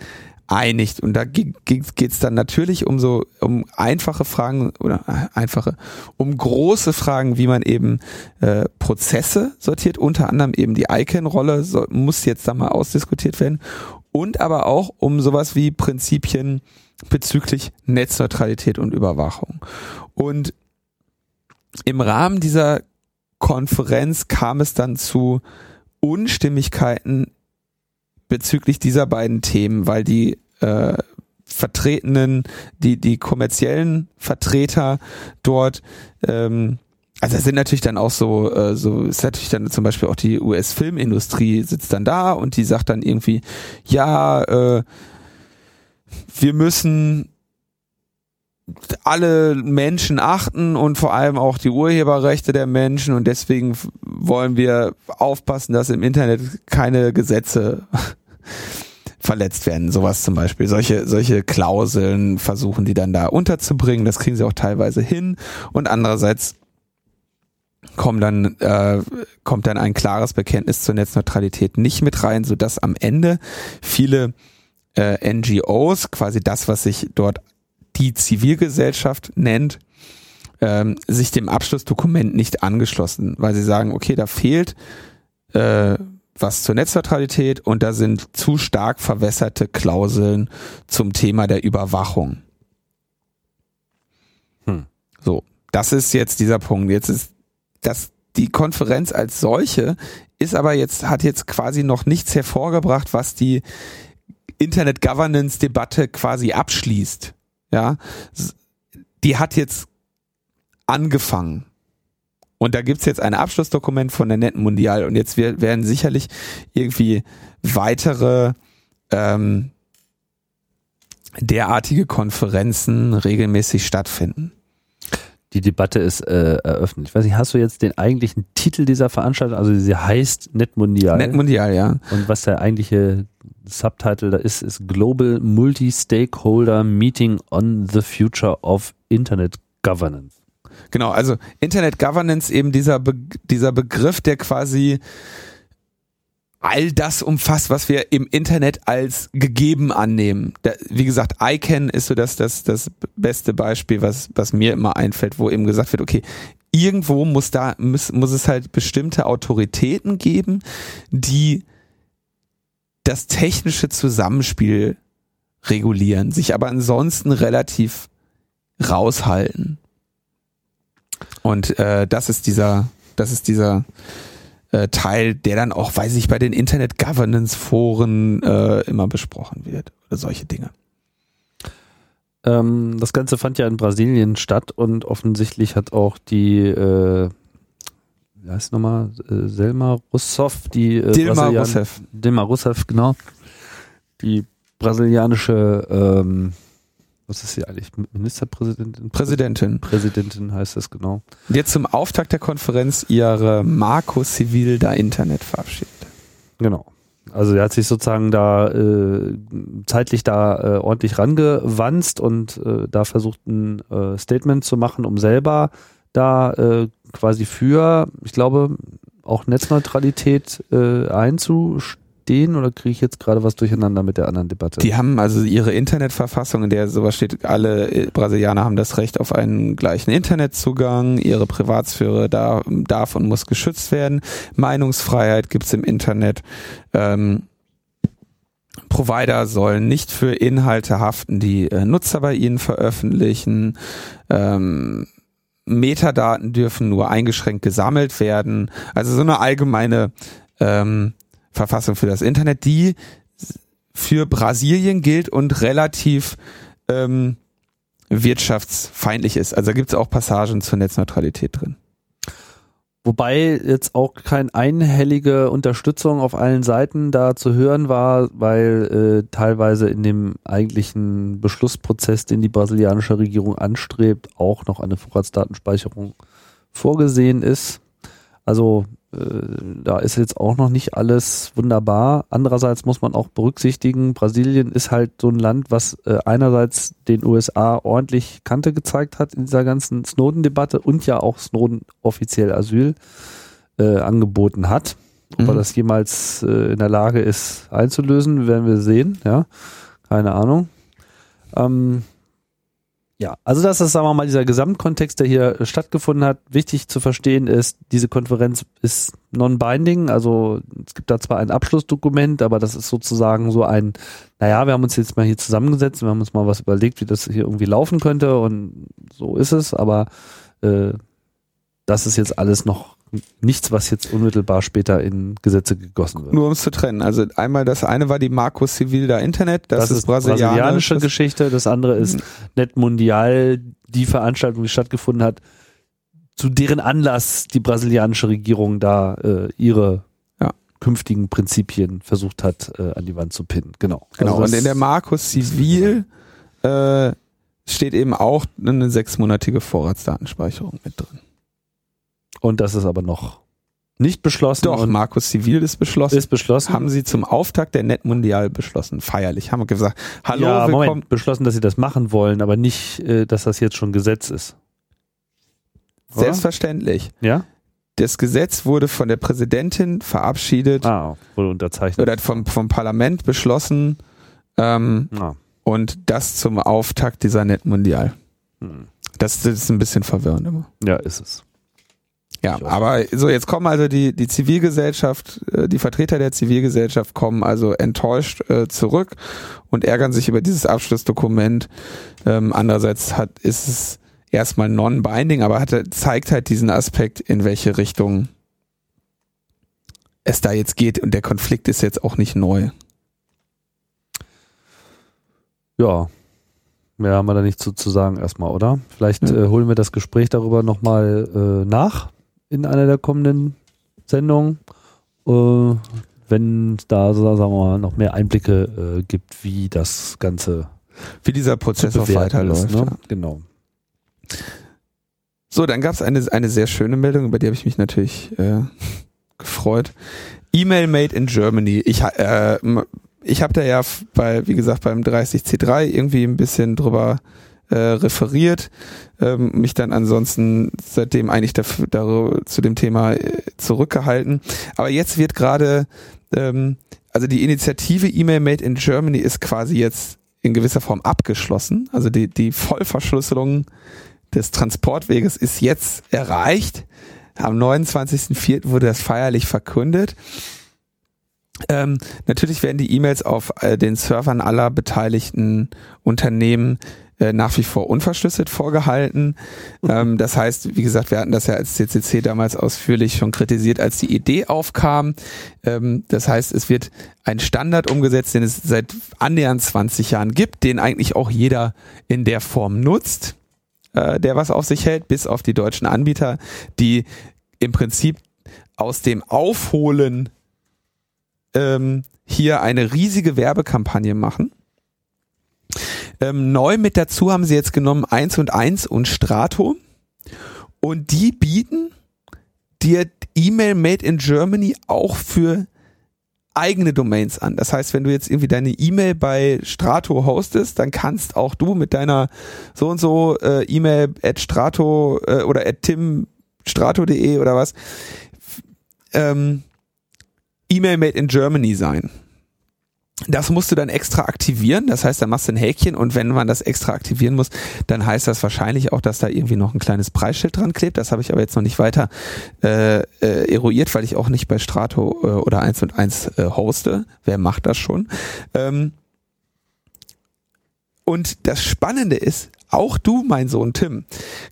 einigt und da geht es dann natürlich um so um einfache Fragen oder äh, einfache um große Fragen, wie man eben äh, Prozesse sortiert, unter anderem eben die ICANN-Rolle so, muss jetzt da mal ausdiskutiert werden und aber auch um sowas wie Prinzipien bezüglich Netzneutralität und Überwachung. Und im Rahmen dieser Konferenz kam es dann zu Unstimmigkeiten bezüglich dieser beiden Themen, weil die äh, vertretenen, die, die kommerziellen Vertreter dort ähm, also es sind natürlich dann auch so, äh, so ist natürlich dann zum Beispiel auch die US-Filmindustrie sitzt dann da und die sagt dann irgendwie, ja, äh, wir müssen alle Menschen achten und vor allem auch die Urheberrechte der Menschen und deswegen wollen wir aufpassen, dass im Internet keine Gesetze (laughs) verletzt werden. Sowas zum Beispiel. Solche, solche Klauseln versuchen die dann da unterzubringen. Das kriegen sie auch teilweise hin. Und andererseits kommt dann, äh, kommt dann ein klares Bekenntnis zur Netzneutralität nicht mit rein, sodass am Ende viele äh, NGOs, quasi das, was sich dort die Zivilgesellschaft nennt, ähm, sich dem Abschlussdokument nicht angeschlossen, weil sie sagen, okay, da fehlt äh, was zur Netzneutralität und da sind zu stark verwässerte Klauseln zum Thema der Überwachung. Hm. So, das ist jetzt dieser Punkt. Jetzt ist das die Konferenz als solche ist aber jetzt hat jetzt quasi noch nichts hervorgebracht, was die Internet Governance Debatte quasi abschließt. Ja, die hat jetzt angefangen. Und da gibt's jetzt ein Abschlussdokument von der Netten Mundial und jetzt werden sicherlich irgendwie weitere ähm, derartige Konferenzen regelmäßig stattfinden. Die Debatte ist äh, eröffnet. Ich weiß nicht, hast du jetzt den eigentlichen Titel dieser Veranstaltung? Also sie heißt Net Mundial. Net Mundial, ja. Und was der eigentliche Subtitle da ist, ist Global Multi-Stakeholder Meeting on the Future of Internet Governance. Genau, also Internet Governance eben dieser, Be dieser Begriff, der quasi all das umfasst, was wir im Internet als gegeben annehmen. Da, wie gesagt, ICANN ist so das, das, das beste Beispiel, was, was mir immer einfällt, wo eben gesagt wird, okay, irgendwo muss da, muss, muss es halt bestimmte Autoritäten geben, die das technische Zusammenspiel regulieren, sich aber ansonsten relativ raushalten. Und äh, das ist dieser, das ist dieser äh, Teil, der dann auch, weiß ich, bei den Internet Governance Foren äh, immer besprochen wird oder solche Dinge. Ähm, das Ganze fand ja in Brasilien statt und offensichtlich hat auch die äh, wie heißt nochmal, äh, Selma Rousseff, die äh, Dilma Rousseff. Dilma Rousseff, genau. Die brasilianische ähm, was ist sie eigentlich? Ministerpräsidentin? Präsidentin. Präsidentin heißt das genau. Jetzt zum Auftakt der Konferenz ihre Marco Civil da Internet verabschiedet. Genau. Also er hat sich sozusagen da äh, zeitlich da äh, ordentlich rangewanzt und äh, da versucht ein äh, Statement zu machen, um selber da äh, quasi für, ich glaube, auch Netzneutralität äh, einzustehen oder kriege ich jetzt gerade was durcheinander mit der anderen Debatte? Die haben also ihre Internetverfassung, in der sowas steht, alle äh, Brasilianer haben das Recht auf einen gleichen Internetzugang, ihre Privatsphäre da, darf und muss geschützt werden, Meinungsfreiheit gibt's im Internet. Ähm, Provider sollen nicht für Inhalte haften, die äh, Nutzer bei ihnen veröffentlichen. Ähm, Metadaten dürfen nur eingeschränkt gesammelt werden. Also so eine allgemeine ähm, Verfassung für das Internet, die für Brasilien gilt und relativ ähm, wirtschaftsfeindlich ist. Also gibt es auch Passagen zur Netzneutralität drin. Wobei jetzt auch keine einhellige Unterstützung auf allen Seiten da zu hören war, weil äh, teilweise in dem eigentlichen Beschlussprozess, den die brasilianische Regierung anstrebt, auch noch eine Vorratsdatenspeicherung vorgesehen ist. Also da ist jetzt auch noch nicht alles wunderbar. Andererseits muss man auch berücksichtigen, Brasilien ist halt so ein Land, was äh, einerseits den USA ordentlich Kante gezeigt hat in dieser ganzen Snowden-Debatte und ja auch Snowden offiziell Asyl äh, angeboten hat. Ob mhm. er das jemals äh, in der Lage ist einzulösen, werden wir sehen. Ja, keine Ahnung. Ähm, ja, also das ist, sagen wir mal, dieser Gesamtkontext, der hier stattgefunden hat. Wichtig zu verstehen ist, diese Konferenz ist non-binding, also es gibt da zwar ein Abschlussdokument, aber das ist sozusagen so ein, naja, wir haben uns jetzt mal hier zusammengesetzt, wir haben uns mal was überlegt, wie das hier irgendwie laufen könnte und so ist es, aber äh, das ist jetzt alles noch nichts, was jetzt unmittelbar später in Gesetze gegossen wird. Nur um es zu trennen. Also einmal das eine war die Marco Civil da Internet, das, das ist, ist brasilianische das Geschichte, das andere ist. Net Mundial, die Veranstaltung, die stattgefunden hat, zu deren Anlass die brasilianische Regierung da äh, ihre künftigen Prinzipien versucht hat, äh, an die Wand zu pinnen. Genau. Genau. Also und in der Marco Civil äh, steht eben auch eine sechsmonatige Vorratsdatenspeicherung mit drin. Und das ist aber noch nicht beschlossen. Doch, Markus Zivil ist beschlossen. Ist beschlossen. Haben sie zum Auftakt der Netmundial beschlossen. Feierlich. Haben wir gesagt, hallo, ja, willkommen. Moment, beschlossen, dass sie das machen wollen, aber nicht, äh, dass das jetzt schon Gesetz ist. Oder? Selbstverständlich. Ja? Das Gesetz wurde von der Präsidentin verabschiedet. Ah, wurde unterzeichnet. Oder vom, vom Parlament beschlossen. Ähm, ah. Und das zum Auftakt dieser Netmundial. Hm. Das, das ist ein bisschen verwirrend immer. Ja, ist es. Ja, aber so jetzt kommen also die die Zivilgesellschaft, äh, die Vertreter der Zivilgesellschaft kommen also enttäuscht äh, zurück und ärgern sich über dieses Abschlussdokument. Ähm, andererseits hat ist es erstmal non-binding, aber hat, zeigt halt diesen Aspekt, in welche Richtung es da jetzt geht und der Konflikt ist jetzt auch nicht neu. Ja, mehr haben wir da nicht zu, zu sagen erstmal, oder? Vielleicht ja. äh, holen wir das Gespräch darüber nochmal äh, nach in einer der kommenden Sendungen, äh, wenn es da, sagen wir mal, noch mehr Einblicke äh, gibt, wie das Ganze, wie dieser Prozess auch weiterläuft. Ne? Ja. Genau. So, dann gab es eine, eine sehr schöne Meldung, über die habe ich mich natürlich äh, (laughs) gefreut. E-Mail made in Germany. Ich, äh, ich habe da ja bei, wie gesagt, beim 30C3 irgendwie ein bisschen drüber äh, referiert, ähm, mich dann ansonsten seitdem eigentlich dafür, darüber, zu dem Thema äh, zurückgehalten. Aber jetzt wird gerade, ähm, also die Initiative E-Mail Made in Germany ist quasi jetzt in gewisser Form abgeschlossen. Also die, die Vollverschlüsselung des Transportweges ist jetzt erreicht. Am 29.04. wurde das feierlich verkündet. Ähm, natürlich werden die E-Mails auf äh, den Servern aller beteiligten Unternehmen äh, nach wie vor unverschlüsselt vorgehalten. ähm, das heißt, wie gesagt, wir hatten das ja als CCC damals ausführlich schon kritisiert, als die Idee aufkam. Ähm, das heißt, es wird ein Standard umgesetzt, den es seit annähernd 20 Jahren gibt, den eigentlich auch jeder in der Form nutzt, äh, der was auf sich hält, bis auf die deutschen Anbieter, die im Prinzip aus dem Aufholen ähm, hier eine riesige Werbekampagne machen Ähm, neu mit dazu haben sie jetzt genommen 1 und 1 und Strato. Und die bieten dir E-Mail Made in Germany auch für eigene Domains an. Das heißt, wenn du jetzt irgendwie deine E-Mail bei Strato hostest, dann kannst auch du mit deiner so und so äh, E-Mail at Strato äh, oder at timstrato.de oder was ähm, E-Mail made in Germany sein. Das musst du dann extra aktivieren. Das heißt, da machst du ein Häkchen und wenn man das extra aktivieren muss, dann heißt das wahrscheinlich auch, dass da irgendwie noch ein kleines Preisschild dran klebt. Das habe ich aber jetzt noch nicht weiter äh, äh, eruiert, weil ich auch nicht bei Strato äh, oder 1 und 1 äh, hoste. Wer macht das schon? Ähm, und das Spannende ist, auch du, mein Sohn Tim,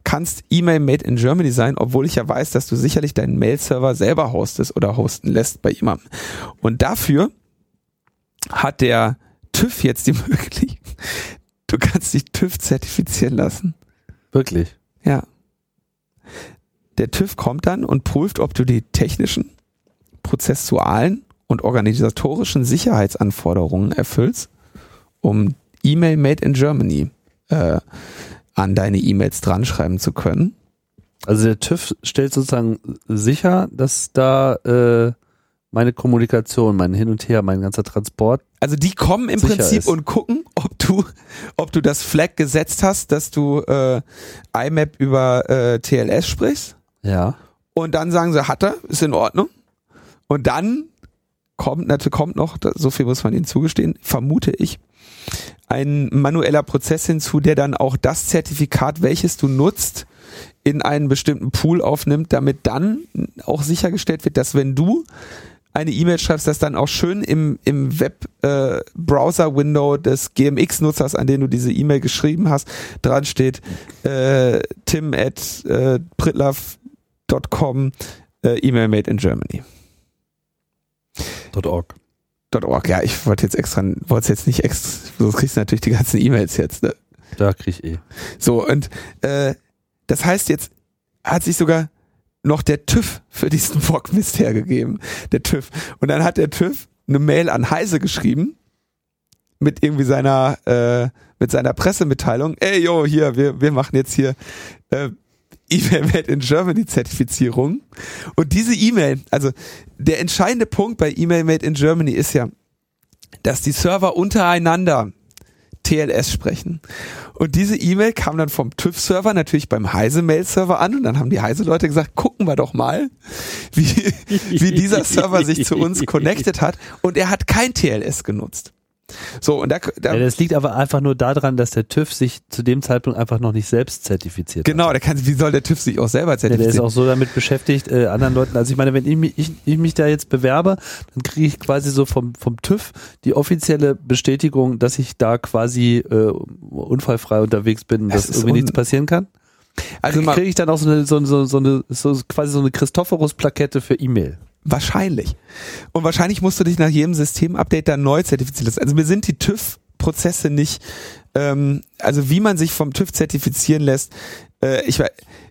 kannst E-Mail Made in Germany sein, obwohl ich ja weiß, dass du sicherlich deinen Mail-Server selber hostest oder hosten lässt bei jemandem. Und dafür hat der TÜV jetzt die (laughs) Möglichkeit, du kannst dich TÜV zertifizieren lassen. Wirklich? Ja. Der TÜV kommt dann und prüft, ob du die technischen, prozessualen und organisatorischen Sicherheitsanforderungen erfüllst, um E-Mail Made in Germany äh, an deine E-Mails dran schreiben zu können. Also der TÜV stellt sozusagen sicher, dass da äh, meine Kommunikation, mein Hin und Her, mein ganzer Transport. Also die kommen im Prinzip ist. und gucken, ob du, ob du das Flag gesetzt hast, dass du äh, IMAP über äh, TLS sprichst. Ja. Und dann sagen sie, hat er, ist in Ordnung. Und dann kommt, natürlich kommt noch, so viel muss man ihnen zugestehen, vermute ich, ein manueller Prozess hinzu, der dann auch das Zertifikat, welches du nutzt, in einen bestimmten Pool aufnimmt, damit dann auch sichergestellt wird, dass wenn du eine E-Mail schreibst, dass dann auch schön im, im Web-Browser-Window äh, des GMX-Nutzers, an den du diese E-Mail geschrieben hast, dran steht äh, tim at äh, pritlove.com äh, E-Mail made in Germany. .org. .org, ja, ich wollte jetzt extra, wollte jetzt nicht extra, sonst kriegst du natürlich die ganzen E-Mails jetzt, ne? Da krieg ich eh. So, und äh, das heißt, jetzt hat sich sogar noch der TÜV für diesen Bockmist (laughs) hergegeben. Der TÜV. Und dann hat der TÜV eine Mail an Heise geschrieben mit irgendwie seiner äh, mit seiner Pressemitteilung. Ey, yo, hier, wir, wir machen jetzt hier äh, E-Mail Made in Germany Zertifizierung. Und diese E-Mail, also der entscheidende Punkt bei E-Mail Made in Germany ist ja, dass die Server untereinander TLS sprechen. Und diese E-Mail kam dann vom TÜV-Server natürlich beim Heise-Mail-Server an und dann haben die Heise-Leute gesagt, gucken wir doch mal, wie, wie dieser Server sich zu uns connected hat. Und er hat kein TLS genutzt. So, und da, da ja, das liegt aber einfach nur daran, dass der TÜV sich zu dem Zeitpunkt einfach noch nicht selbst zertifiziert genau, hat. Genau, kann, wie soll der TÜV sich auch selber zertifizieren? Ja, der ist auch so damit beschäftigt, äh, anderen Leuten, also ich meine, wenn ich mich, ich, ich mich da jetzt bewerbe, dann kriege ich quasi so vom, vom TÜV die offizielle Bestätigung, dass ich da quasi äh, unfallfrei unterwegs bin, dass irgendwie nichts passieren kann. Also kriege ich dann auch so eine, so, so, so eine, so quasi so eine Christophorus-Plakette für E-Mail. Wahrscheinlich. Und wahrscheinlich musst du dich nach jedem Systemupdate dann neu zertifizieren lassen. Also mir sind die TÜV-Prozesse nicht, ähm, also wie man sich vom TÜV zertifizieren lässt, äh, ich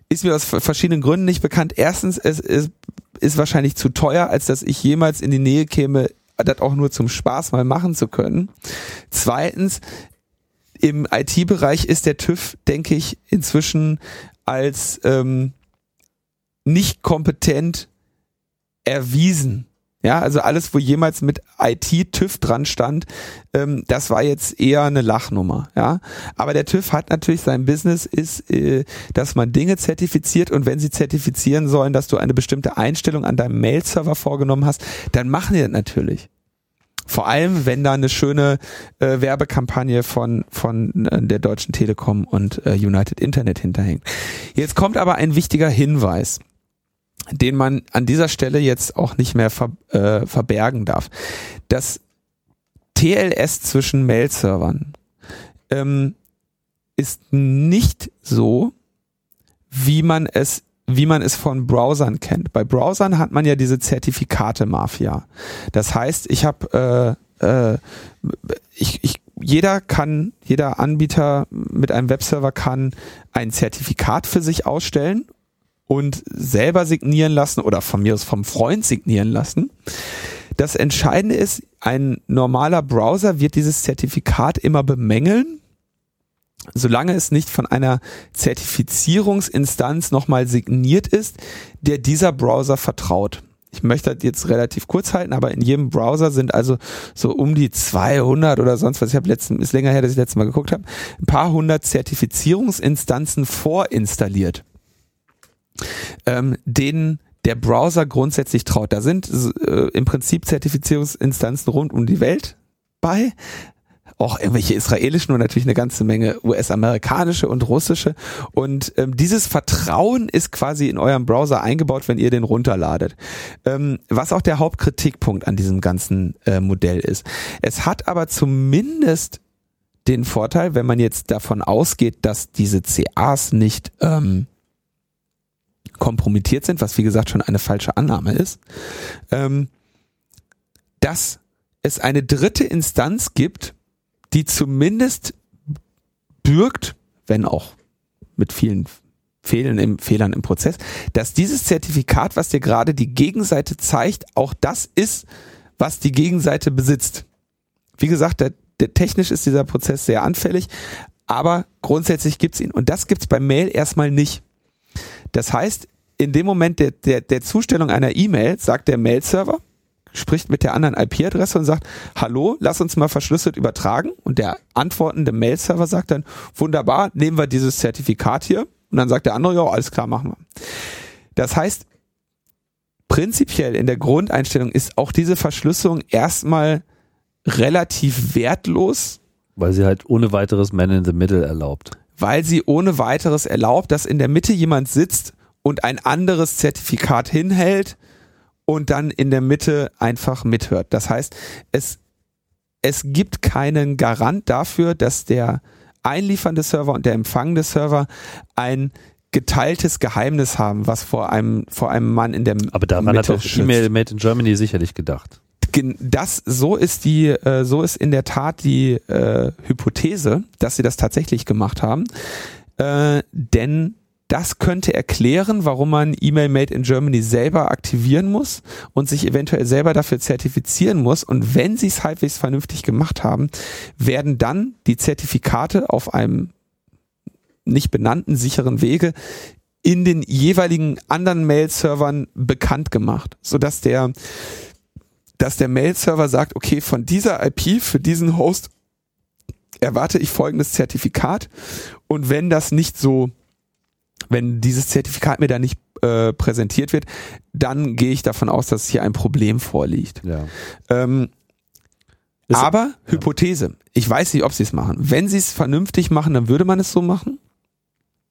ist mir aus verschiedenen Gründen nicht bekannt. Erstens, es ist, ist wahrscheinlich zu teuer, als dass ich jemals in die Nähe käme, das auch nur zum Spaß mal machen zu können. Zweitens, im IT-Bereich ist der TÜV, denke ich, inzwischen als ähm, nicht kompetent erwiesen. Ja, also alles, wo jemals mit IT TÜV dran stand, ähm, das war jetzt eher eine Lachnummer. Ja, aber der TÜV hat natürlich sein Business ist, äh, dass man Dinge zertifiziert und wenn sie zertifizieren sollen, dass du eine bestimmte Einstellung an deinem Mail-Server vorgenommen hast, dann machen die das natürlich. Vor allem, wenn da eine schöne äh, Werbekampagne von, von äh, der Deutschen Telekom und äh, United Internet hinterhängt. Jetzt kommt aber ein wichtiger Hinweis den man an dieser Stelle jetzt auch nicht mehr ver, äh, verbergen darf. Das TLS zwischen Mail-Servern ähm, ist nicht so, wie man es wie man es von Browsern kennt. Bei Browsern hat man ja diese Zertifikate-Mafia. Das heißt, ich habe äh, äh, ich, ich jeder kann, jeder Anbieter mit einem Webserver kann ein Zertifikat für sich ausstellen und selber signieren lassen oder von mir aus vom Freund signieren lassen. Das Entscheidende ist, ein normaler Browser wird dieses Zertifikat immer bemängeln solange es nicht von einer Zertifizierungsinstanz nochmal signiert ist, der dieser Browser vertraut. Ich möchte das jetzt relativ kurz halten, aber in jedem Browser sind also so um die 200 oder sonst was. Ich habe letzten ist länger her, dass ich letztes Mal geguckt habe, ein paar hundert Zertifizierungsinstanzen vorinstalliert, ähm, denen der Browser grundsätzlich traut. Da sind äh, im Prinzip Zertifizierungsinstanzen rund um die Welt bei auch irgendwelche israelischen und natürlich eine ganze Menge US-amerikanische und russische. Und ähm, dieses Vertrauen ist quasi in eurem Browser eingebaut, wenn ihr den runterladet. Ähm, was auch der Hauptkritikpunkt an diesem ganzen äh, Modell ist. Es hat aber zumindest den Vorteil, wenn man jetzt davon ausgeht, dass diese CAs nicht ähm, kompromittiert sind, was wie gesagt schon eine falsche Annahme ist, ähm, dass es eine dritte Instanz gibt, die zumindest bürgt, wenn auch mit vielen Fehlern im, Fehlern im Prozess, dass dieses Zertifikat, was dir gerade die Gegenseite zeigt, auch das ist, was die Gegenseite besitzt. Wie gesagt, der, der technisch ist dieser Prozess sehr anfällig, aber grundsätzlich gibt's ihn. Und das gibt's bei Mail erstmal nicht. Das heißt, in dem Moment der, der, der Zustellung einer E-Mail sagt der Mail-Server, spricht mit der anderen IP-Adresse und sagt, hallo, lass uns mal verschlüsselt übertragen. Und der antwortende Mail-Server sagt dann, wunderbar, nehmen wir dieses Zertifikat hier. Und dann sagt der andere, ja, alles klar, machen wir. Das heißt, prinzipiell in der Grundeinstellung ist auch diese Verschlüsselung erstmal relativ wertlos. Weil sie halt ohne weiteres Man in the Middle erlaubt. Weil sie ohne weiteres erlaubt, dass in der Mitte jemand sitzt und ein anderes Zertifikat hinhält, und dann in der Mitte einfach mithört. Das heißt, es, es gibt keinen Garant dafür, dass der einliefernde Server und der empfangende Server ein geteiltes Geheimnis haben, was vor einem, vor einem Mann in der Aber daran Mitte hat auch E-Mail Made in Germany sicherlich gedacht. Das, so ist die, äh, so ist in der Tat die äh, Hypothese, dass sie das tatsächlich gemacht haben. Äh, denn das könnte erklären, warum man E-Mail Made in Germany selber aktivieren muss und sich eventuell selber dafür zertifizieren muss. Und wenn sie es halbwegs vernünftig gemacht haben, werden dann die Zertifikate auf einem nicht benannten sicheren Wege in den jeweiligen anderen Mail-Servern bekannt gemacht, sodass der, dass der Mail-Server sagt, okay, von dieser IP für diesen Host erwarte ich folgendes Zertifikat. Und wenn das nicht so wenn dieses Zertifikat mir da nicht äh, präsentiert wird, dann gehe ich davon aus, dass hier ein Problem vorliegt. Ja. Ähm, aber ja. Hypothese. Ich weiß nicht, ob sie es machen. Wenn sie es vernünftig machen, dann würde man es so machen.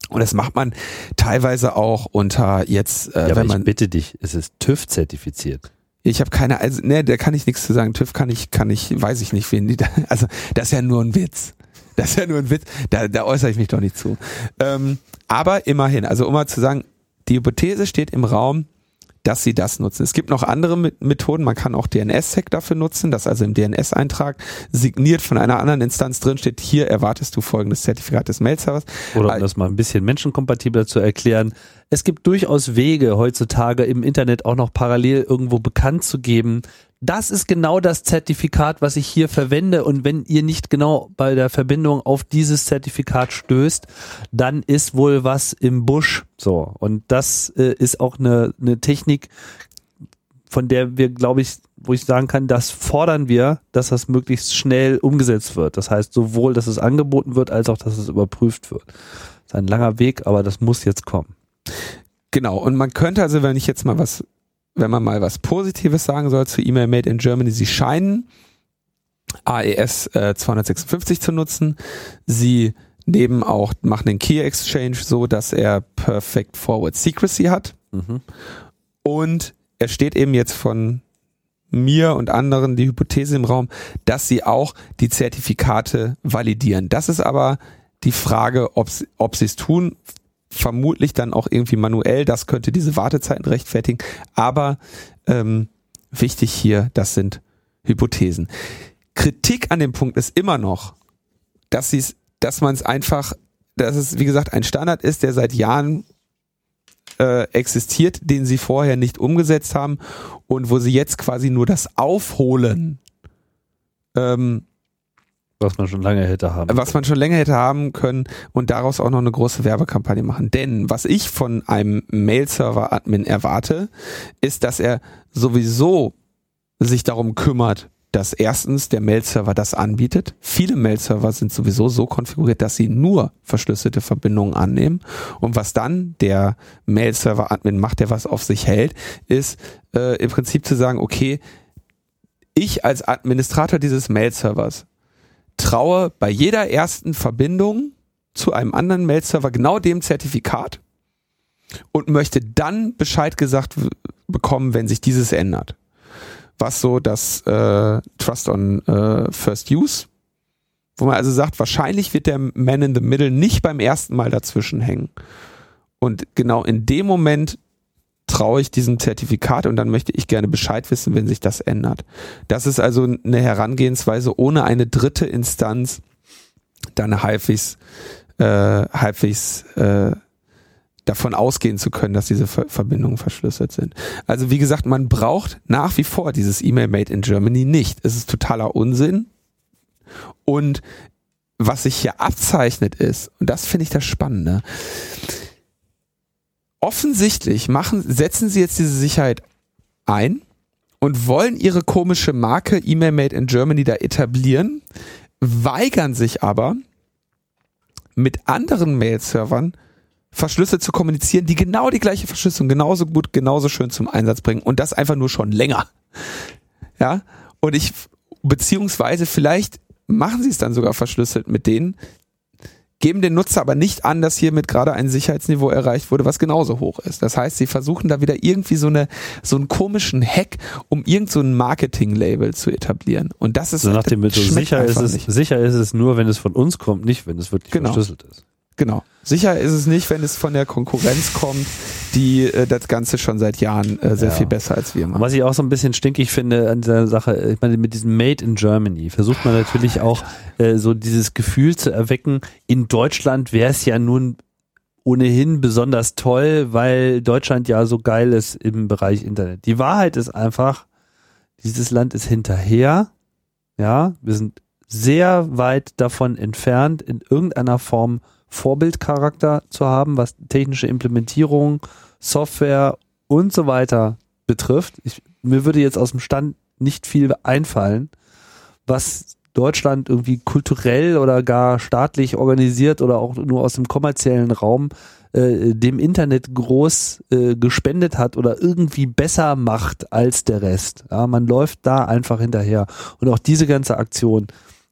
Und das macht man teilweise auch unter jetzt, äh, ja, wenn man. Ich bitte dich, es ist TÜV zertifiziert. Ich habe keine, also ne, da kann ich nichts zu sagen. TÜV kann ich, kann ich, weiß ich nicht, wen die da, (laughs) also das ist ja nur ein Witz. Das ist ja nur ein Witz. Da, da äußere ich mich doch nicht zu. Ähm, aber immerhin, also um mal zu sagen, die Hypothese steht im Raum, dass sie das nutzen. Es gibt noch andere Methoden. Man kann auch DNS-Sec dafür nutzen, dass also im DNS-Eintrag signiert von einer anderen Instanz drin steht, hier erwartest du folgendes Zertifikat des Mail-Servers. Oder um das mal ein bisschen menschenkompatibler zu erklären. Es gibt durchaus Wege heutzutage im Internet auch noch parallel irgendwo bekannt zu geben, das ist genau das Zertifikat, was ich hier verwende. Und wenn ihr nicht genau bei der Verbindung auf dieses Zertifikat stößt, dann ist wohl was im Busch. So. Und das äh, ist auch eine, eine Technik, von der wir, glaube ich, wo ich sagen kann, das fordern wir, dass das möglichst schnell umgesetzt wird. Das heißt, sowohl, dass es angeboten wird, als auch, dass es überprüft wird. Das ist ein langer Weg, aber das muss jetzt kommen. Genau. Und man könnte also, wenn ich jetzt mal was wenn man mal was Positives sagen soll zu E-Mail Made in Germany, sie scheinen AES äh, 256 zu nutzen. Sie nehmen auch, machen den Key Exchange so, dass er Perfect Forward Secrecy hat. Mhm. Und er steht eben jetzt von mir und anderen die Hypothese im Raum, dass sie auch die Zertifikate validieren. Das ist aber die Frage, ob, ob sie es tun vermutlich dann auch irgendwie manuell. Das könnte diese Wartezeiten rechtfertigen. Aber ähm, wichtig hier, das sind Hypothesen. Kritik an dem Punkt ist immer noch, dass sie dass man es einfach, dass es wie gesagt ein Standard ist, der seit Jahren äh, existiert, den sie vorher nicht umgesetzt haben und wo sie jetzt quasi nur das Aufholen ähm, Was man schon lange hätte haben. Was man schon länger hätte haben können und daraus auch noch eine große Werbekampagne machen. Denn was ich von einem Mail-Server-Admin erwarte, ist, dass er sowieso sich darum kümmert, dass erstens der Mail-Server das anbietet. Viele Mail-Server sind sowieso so konfiguriert, dass sie nur verschlüsselte Verbindungen annehmen. Und was dann der Mail-Server-Admin macht, der was auf sich hält, ist äh, im Prinzip zu sagen, okay, ich als Administrator dieses Mail-Servers traue bei jeder ersten Verbindung zu einem anderen Mail-Server genau dem Zertifikat und möchte dann Bescheid gesagt bekommen, wenn sich dieses ändert was so das äh, Trust on äh, First Use, wo man also sagt, wahrscheinlich wird der Man in the Middle nicht beim ersten Mal dazwischen hängen. Und genau in dem Moment traue ich diesem Zertifikat und dann möchte ich gerne Bescheid wissen, wenn sich das ändert. Das ist also eine Herangehensweise ohne eine dritte Instanz dann halbwegs, äh, halbwegs äh, davon ausgehen zu können, dass diese Ver Verbindungen verschlüsselt sind. Also wie gesagt, man braucht nach wie vor dieses E-Mail Made in Germany nicht. Es ist totaler Unsinn. Und was sich hier abzeichnet ist, und das finde ich das Spannende, offensichtlich machen, setzen sie jetzt diese Sicherheit ein und wollen ihre komische Marke E-Mail Made in Germany da etablieren, weigern sich aber mit anderen Mail-Servern verschlüsselt zu kommunizieren, die genau die gleiche Verschlüsselung genauso gut, genauso schön zum Einsatz bringen und das einfach nur schon länger. Ja, und ich, beziehungsweise vielleicht machen sie es dann sogar verschlüsselt mit denen, geben den Nutzer aber nicht an, dass hiermit gerade ein Sicherheitsniveau erreicht wurde, was genauso hoch ist. Das heißt, sie versuchen da wieder irgendwie so eine so einen komischen Hack, um irgend so ein Marketing-Label zu etablieren. Und das ist so nach dem Motto, sicher ist es sicher ist es nur, wenn es von uns kommt, nicht wenn es wirklich genau. verschlüsselt ist. Genau. Sicher ist es nicht, wenn es von der Konkurrenz kommt, die äh, das Ganze schon seit Jahren äh, sehr ja. viel besser als wir machen. Was ich auch so ein bisschen stinkig finde an dieser Sache, ich meine, mit diesem Made in Germany versucht man natürlich auch äh, so dieses Gefühl zu erwecken, in Deutschland wäre es ja nun ohnehin besonders toll, weil Deutschland ja so geil ist im Bereich Internet. Die Wahrheit ist einfach, dieses Land ist hinterher. Ja, wir sind sehr weit davon entfernt, in irgendeiner Form Vorbildcharakter zu haben, was technische Implementierung, Software und so weiter betrifft. Ich, mir würde jetzt aus dem Stand nicht viel einfallen, was Deutschland irgendwie kulturell oder gar staatlich organisiert oder auch nur aus dem kommerziellen Raum äh, dem Internet groß äh, gespendet hat oder irgendwie besser macht als der Rest. Ja, man läuft da einfach hinterher. Und auch diese ganze Aktion.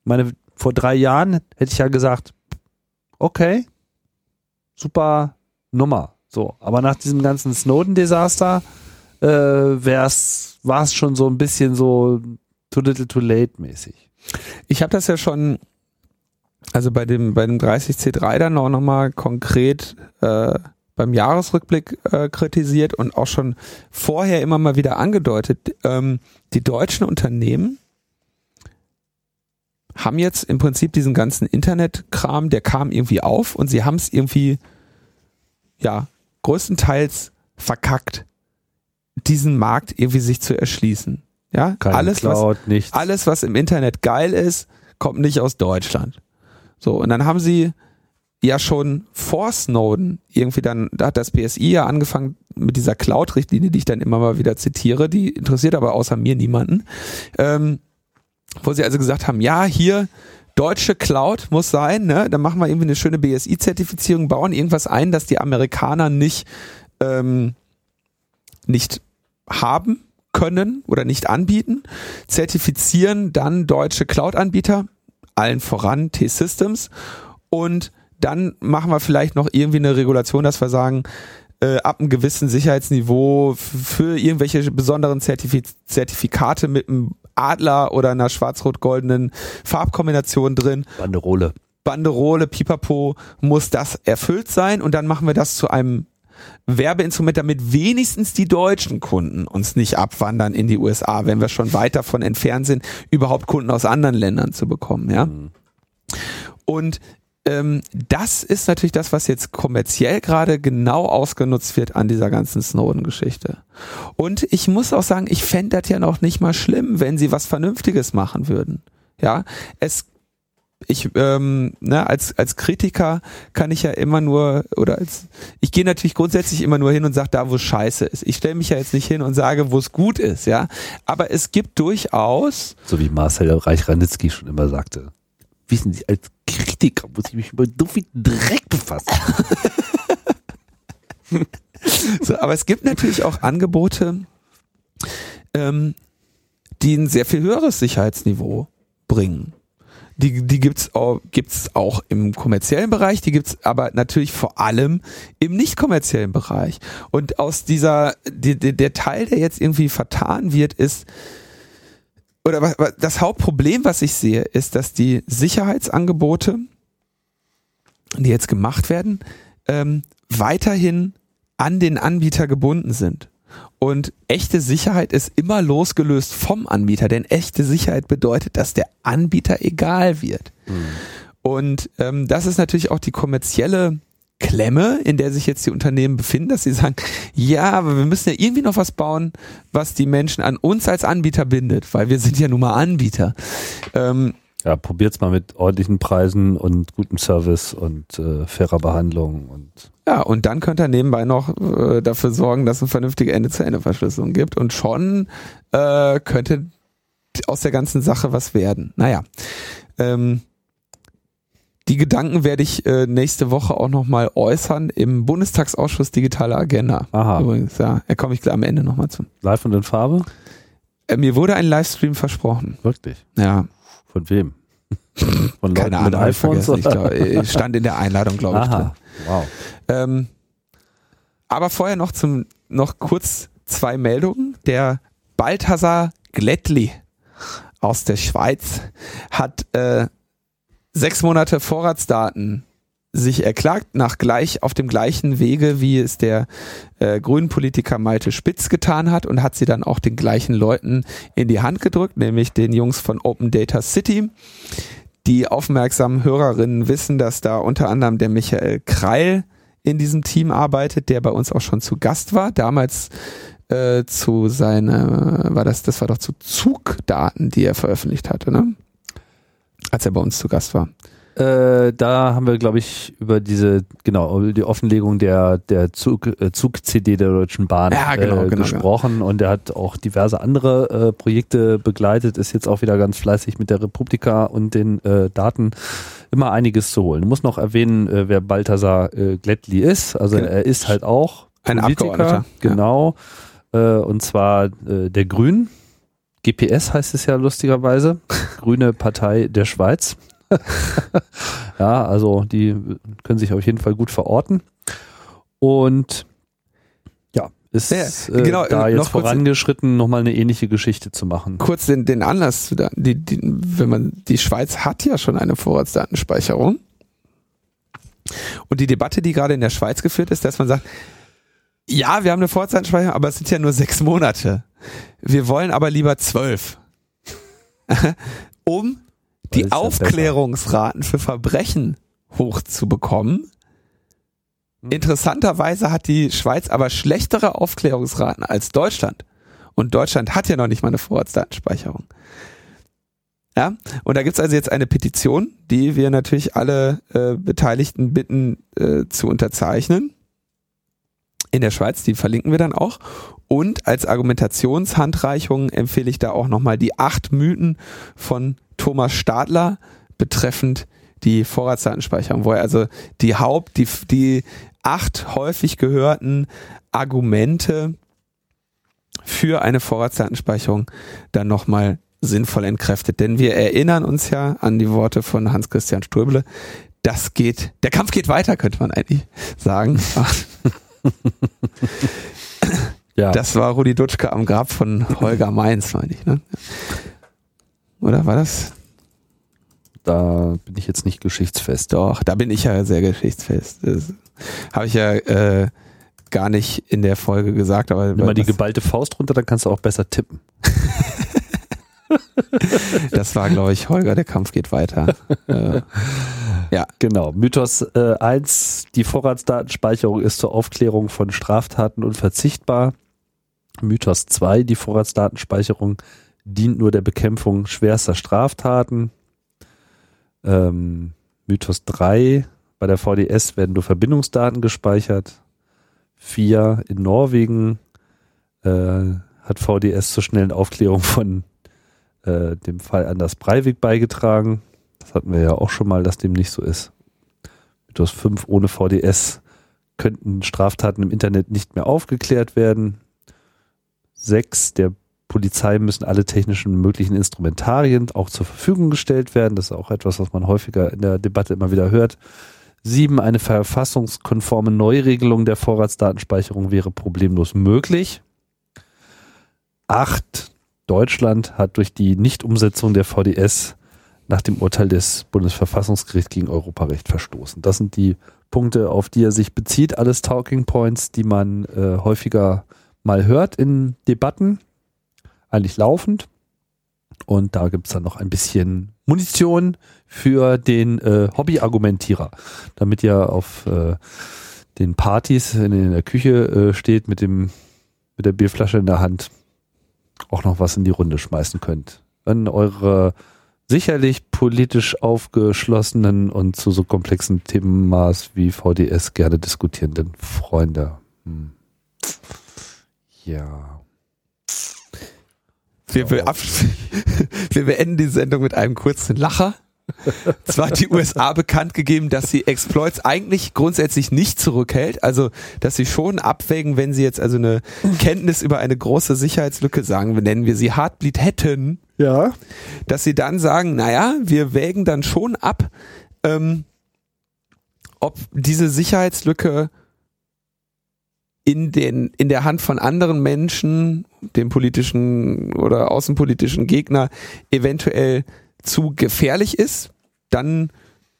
meine, vor drei Jahren hätte ich ja gesagt, okay, super Nummer. So, aber nach diesem ganzen Snowden-Desaster äh, war es schon so ein bisschen so too little too late mäßig. Ich habe das ja schon, also bei dem bei dem 30C3 dann auch nochmal konkret äh, beim Jahresrückblick äh, kritisiert und auch schon vorher immer mal wieder angedeutet. Ähm, die deutschen Unternehmen haben jetzt im Prinzip diesen ganzen Internetkram, der kam irgendwie auf und sie haben es irgendwie, ja, größtenteils verkackt, diesen Markt irgendwie sich zu erschließen. Ja, Keine alles, Cloud, was, nichts. alles, was im Internet geil ist, kommt nicht aus Deutschland. So, und dann haben sie ja schon vor Snowden irgendwie dann, da hat das BSI ja angefangen mit dieser Cloud-Richtlinie, die ich dann immer mal wieder zitiere, die interessiert aber außer mir niemanden. Ähm, wo sie also gesagt haben, ja, hier deutsche Cloud muss sein, ne? Dann machen wir irgendwie eine schöne BSI-Zertifizierung, bauen irgendwas ein, das die Amerikaner nicht, ähm, nicht haben können oder nicht anbieten, zertifizieren dann deutsche Cloud-Anbieter, allen voran T-Systems und dann machen wir vielleicht noch irgendwie eine Regulation, dass wir sagen, äh, ab einem gewissen Sicherheitsniveau für irgendwelche besonderen Zertifiz Zertifikate mit einem Adler oder einer schwarz-rot-goldenen Farbkombination drin. Banderole. Banderole, Pipapo, muss das erfüllt sein und dann machen wir das zu einem Werbeinstrument, damit wenigstens die deutschen Kunden uns nicht abwandern in die USA, wenn wir schon weit davon entfernt sind, überhaupt Kunden aus anderen Ländern zu bekommen, ja. Mhm. Und ähm, das ist natürlich das, was jetzt kommerziell gerade genau ausgenutzt wird an dieser ganzen Snowden-Geschichte. Und ich muss auch sagen, ich fände das ja noch nicht mal schlimm, wenn sie was Vernünftiges machen würden. Ja, es ich ähm, ne, als als Kritiker kann ich ja immer nur oder als ich gehe natürlich grundsätzlich immer nur hin und sage da wo scheiße ist. Ich stelle mich ja jetzt nicht hin und sage, wo es gut ist, ja. Aber es gibt durchaus so wie Marcel Reich-Ranitzky schon immer sagte. Wissen Sie, als Kritiker muss ich mich über so viel Dreck befassen. (laughs) so, aber es gibt natürlich auch Angebote, ähm, die ein sehr viel höheres Sicherheitsniveau bringen. Die, die gibt's auch, gibt's auch im kommerziellen Bereich, die gibt's aber natürlich vor allem im nicht kommerziellen Bereich. Und aus dieser, die, die, der Teil, der jetzt irgendwie vertan wird, ist, oder was, das Hauptproblem, was ich sehe, ist, dass die Sicherheitsangebote, die jetzt gemacht werden, ähm, weiterhin an den Anbieter gebunden sind. Und echte Sicherheit ist immer losgelöst vom Anbieter, denn echte Sicherheit bedeutet, dass der Anbieter egal wird. Mhm. Und ähm, das ist natürlich auch die kommerzielle Klemme, in der sich jetzt die Unternehmen befinden, dass sie sagen, ja, aber wir müssen ja irgendwie noch was bauen, was die Menschen an uns als Anbieter bindet, weil wir sind ja nun mal Anbieter. Ähm, ja, probiert's mal mit ordentlichen Preisen und gutem Service und äh, fairer Behandlung und ja, und dann könnt ihr nebenbei noch äh, dafür sorgen, dass es eine vernünftige Ende-zu-Ende-Verschlüsselung gibt und schon äh, könnte aus der ganzen Sache was werden. Naja, ähm, die Gedanken werde ich äh, nächste Woche auch nochmal äußern im Bundestagsausschuss Digitale Agenda. Aha. Übrigens, ja, da komme ich am Ende nochmal zu. Live und in Farbe? Äh, mir wurde ein Livestream versprochen. Wirklich? Ja. Von wem? (laughs) Von Leuten Keine Ahnung, mit iPhones? Ich, glaub, ich stand in der Einladung, glaube ich. Drin. Wow. Ähm, aber vorher noch zum noch kurz zwei Meldungen. Der Balthasar Glättli aus der Schweiz hat äh, sechs Monate Vorratsdaten sich erklagt, nach gleich auf dem gleichen Wege, wie es der äh, grünen Politiker Malte Spitz getan hat und hat sie dann auch den gleichen Leuten in die Hand gedrückt, nämlich den Jungs von Open Data City. Die aufmerksamen Hörerinnen wissen, dass da unter anderem der Michael Kreil in diesem Team arbeitet, der bei uns auch schon zu Gast war. Damals äh, zu seiner, war das, das war doch zu Zugdaten, die er veröffentlicht hatte, ne? Als er bei uns zu Gast war. Äh, da haben wir, glaube ich, über diese, genau, die Offenlegung der, der Zug, äh, Zug-CD der Deutschen Bahn ja, genau, äh, genau, gesprochen genau. und er hat auch diverse andere äh, Projekte begleitet, ist jetzt auch wieder ganz fleißig mit der Republika und den äh, Daten immer einiges zu holen. Du musst noch erwähnen, äh, wer Balthasar äh, Glättli ist. Also genau. er ist halt auch ein Politiker, genau, ja. äh, und zwar äh, der Grün. GPS heißt es ja lustigerweise. (laughs) Grüne Partei der Schweiz. (laughs) ja, also die können sich auf jeden Fall gut verorten. Und ja, ist ja, äh, genau, da jetzt noch vorangeschritten, nochmal eine ähnliche Geschichte zu machen. Kurz den, den Anlass, die, die, wenn man, die Schweiz hat ja schon eine Vorratsdatenspeicherung. Und die Debatte, die gerade in der Schweiz geführt ist, dass man sagt, ja, wir haben eine Vorratsdatenspeicherung, aber es sind ja nur sechs Monate. Wir wollen aber lieber zwölf. um die Aufklärungsraten für Verbrechen hochzubekommen. Hm. Interessanterweise hat die Schweiz aber schlechtere Aufklärungsraten als Deutschland. Und Deutschland hat ja noch nicht mal eine Vorratsdatenspeicherung. Ja, und da gibt's also jetzt eine Petition, die wir natürlich alle äh, Beteiligten bitten äh, zu unterzeichnen. In der Schweiz, die verlinken wir dann auch. Und als Argumentationshandreichung empfehle ich da auch nochmal die acht Mythen von Thomas Stadler betreffend die Vorratsdatenspeicherung, wo er also die Haupt, die, die acht häufig gehörten Argumente für eine Vorratsdatenspeicherung dann nochmal sinnvoll entkräftet. Denn wir erinnern uns ja an die Worte von Hans-Christian Ströbele. Das geht, der Kampf geht weiter, könnte man eigentlich sagen. (laughs) (laughs) ja. Das war Rudi Dutschke am Grab von Holger Mainz, meine ich. Ne? Oder war das? Da bin ich jetzt nicht geschichtsfest. Doch, da bin ich ja sehr geschichtsfest. Das habe ich ja äh, gar nicht in der Folge gesagt. Aber Nimm mal die geballte Faust runter, dann kannst du auch besser tippen. (laughs) das war, glaube ich, Holger, der Kampf geht weiter. (laughs) äh, ja. Genau. Mythos äh, 1, die Vorratsdatenspeicherung ist zur Aufklärung von Straftaten unverzichtbar. Mythos 2, die Vorratsdatenspeicherung dient nur der Bekämpfung schwerster Straftaten. Ähm, Mythos 3, bei der VDS werden nur Verbindungsdaten gespeichert. 4, in Norwegen äh, hat VDS zur schnellen Aufklärung von äh, dem Fall Anders Breivik beigetragen. Das hatten wir ja auch schon mal, dass dem nicht so ist. Mythos 5, ohne VDS könnten Straftaten im Internet nicht mehr aufgeklärt werden. 6, der Polizei müssen alle technischen möglichen Instrumentarien auch zur Verfügung gestellt werden. Das ist auch etwas, was man häufiger in der Debatte immer wieder hört. Sieben, eine verfassungskonforme Neuregelung der Vorratsdatenspeicherung wäre problemlos möglich. Acht, Deutschland hat durch die Nichtumsetzung der VDS nach dem Urteil des Bundesverfassungsgerichts gegen Europarecht verstoßen. Das sind die Punkte, auf die er sich bezieht. Alles Talking Points, die man äh, häufiger mal hört in Debatten eigentlich laufend. Und da gibt's dann noch ein bisschen Munition für den äh, Hobby-Argumentierer, damit ihr auf äh, den Partys in, in der Küche äh, steht mit dem mit der Bierflasche in der Hand auch noch was in die Runde schmeißen könnt. An eure sicherlich politisch aufgeschlossenen und zu so komplexen Themenmaß wie VDS gerne diskutierenden Freunde. Hm. Ja. Wir, wir, (laughs) wir beenden die Sendung mit einem kurzen Lacher. (laughs) Zwar hat die USA bekannt gegeben, dass sie Exploits eigentlich grundsätzlich nicht zurückhält, also dass sie schon abwägen, wenn sie jetzt also eine Kenntnis über eine große Sicherheitslücke sagen, nennen wir sie Heartbleed hätten, Ja. dass sie dann sagen, naja, wir wägen dann schon ab, ähm, ob diese Sicherheitslücke in den in der Hand von anderen Menschen, dem politischen oder außenpolitischen Gegner eventuell zu gefährlich ist, dann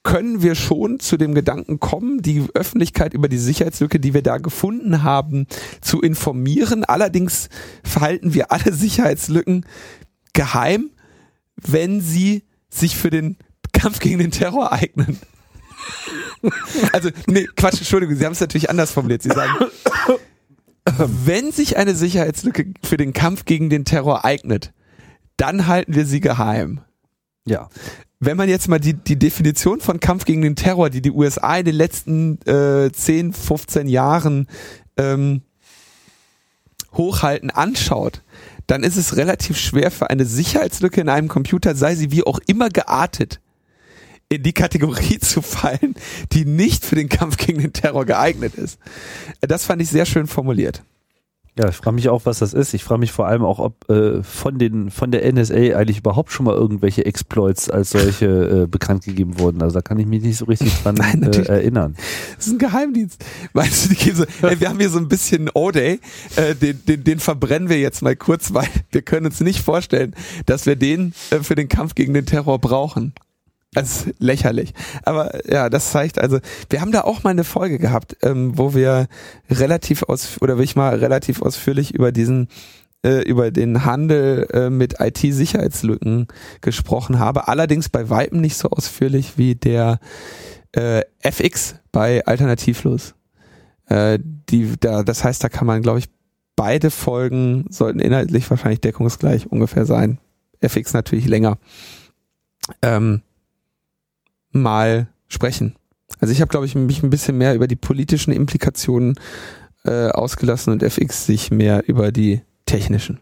können wir schon zu dem Gedanken kommen, die Öffentlichkeit über die Sicherheitslücke, die wir da gefunden haben, zu informieren. Allerdings verhalten wir alle (laughs) Sicherheitslücken geheim, wenn sie sich für den Kampf gegen den Terror eignen. (laughs) Also, nee, Quatsch, Entschuldigung, Sie haben es natürlich anders formuliert. Sie sagen, wenn sich eine Sicherheitslücke für den Kampf gegen den Terror eignet, dann halten wir sie geheim. Ja. Wenn man jetzt mal die, die Definition von Kampf gegen den Terror, die die USA in den letzten äh, 10, 15 Jahren ähm, hochhalten, anschaut, dann ist es relativ schwer für eine Sicherheitslücke in einem Computer, sei sie wie auch immer geartet, in die Kategorie (laughs) zu fallen, die nicht für den Kampf gegen den Terror geeignet ist. Das fand ich sehr schön formuliert. Ja, ich frage mich auch, was das ist. Ich frage mich vor allem auch, ob äh, von den von der NSA eigentlich überhaupt schon mal irgendwelche Exploits als solche äh, bekannt gegeben wurden. Also da kann ich mich nicht so richtig dran (laughs) Nein, äh, erinnern. Das ist ein Geheimdienst. Weißt du, die gehen so, ey, wir haben hier so ein bisschen O-Day, äh, den, den, den verbrennen wir jetzt mal kurz, weil wir können uns nicht vorstellen, dass wir den äh, für den Kampf gegen den Terror brauchen. Das ist lächerlich. Aber ja, das zeigt also, wir haben da auch mal eine Folge gehabt, ähm, wo wir relativ aus oder wo ich mal relativ ausführlich über diesen äh, über den Handel äh, mit IT-Sicherheitslücken gesprochen habe. Allerdings bei Weitem nicht so ausführlich wie der äh, FX bei Alternativlos. Äh, die, da, das heißt, da kann man, glaube ich, beide Folgen sollten inhaltlich wahrscheinlich deckungsgleich ungefähr sein. FX natürlich länger. Ähm, mal sprechen. Also ich habe, glaube ich, mich ein bisschen mehr über die politischen Implikationen äh, ausgelassen und FX sich mehr über die technischen.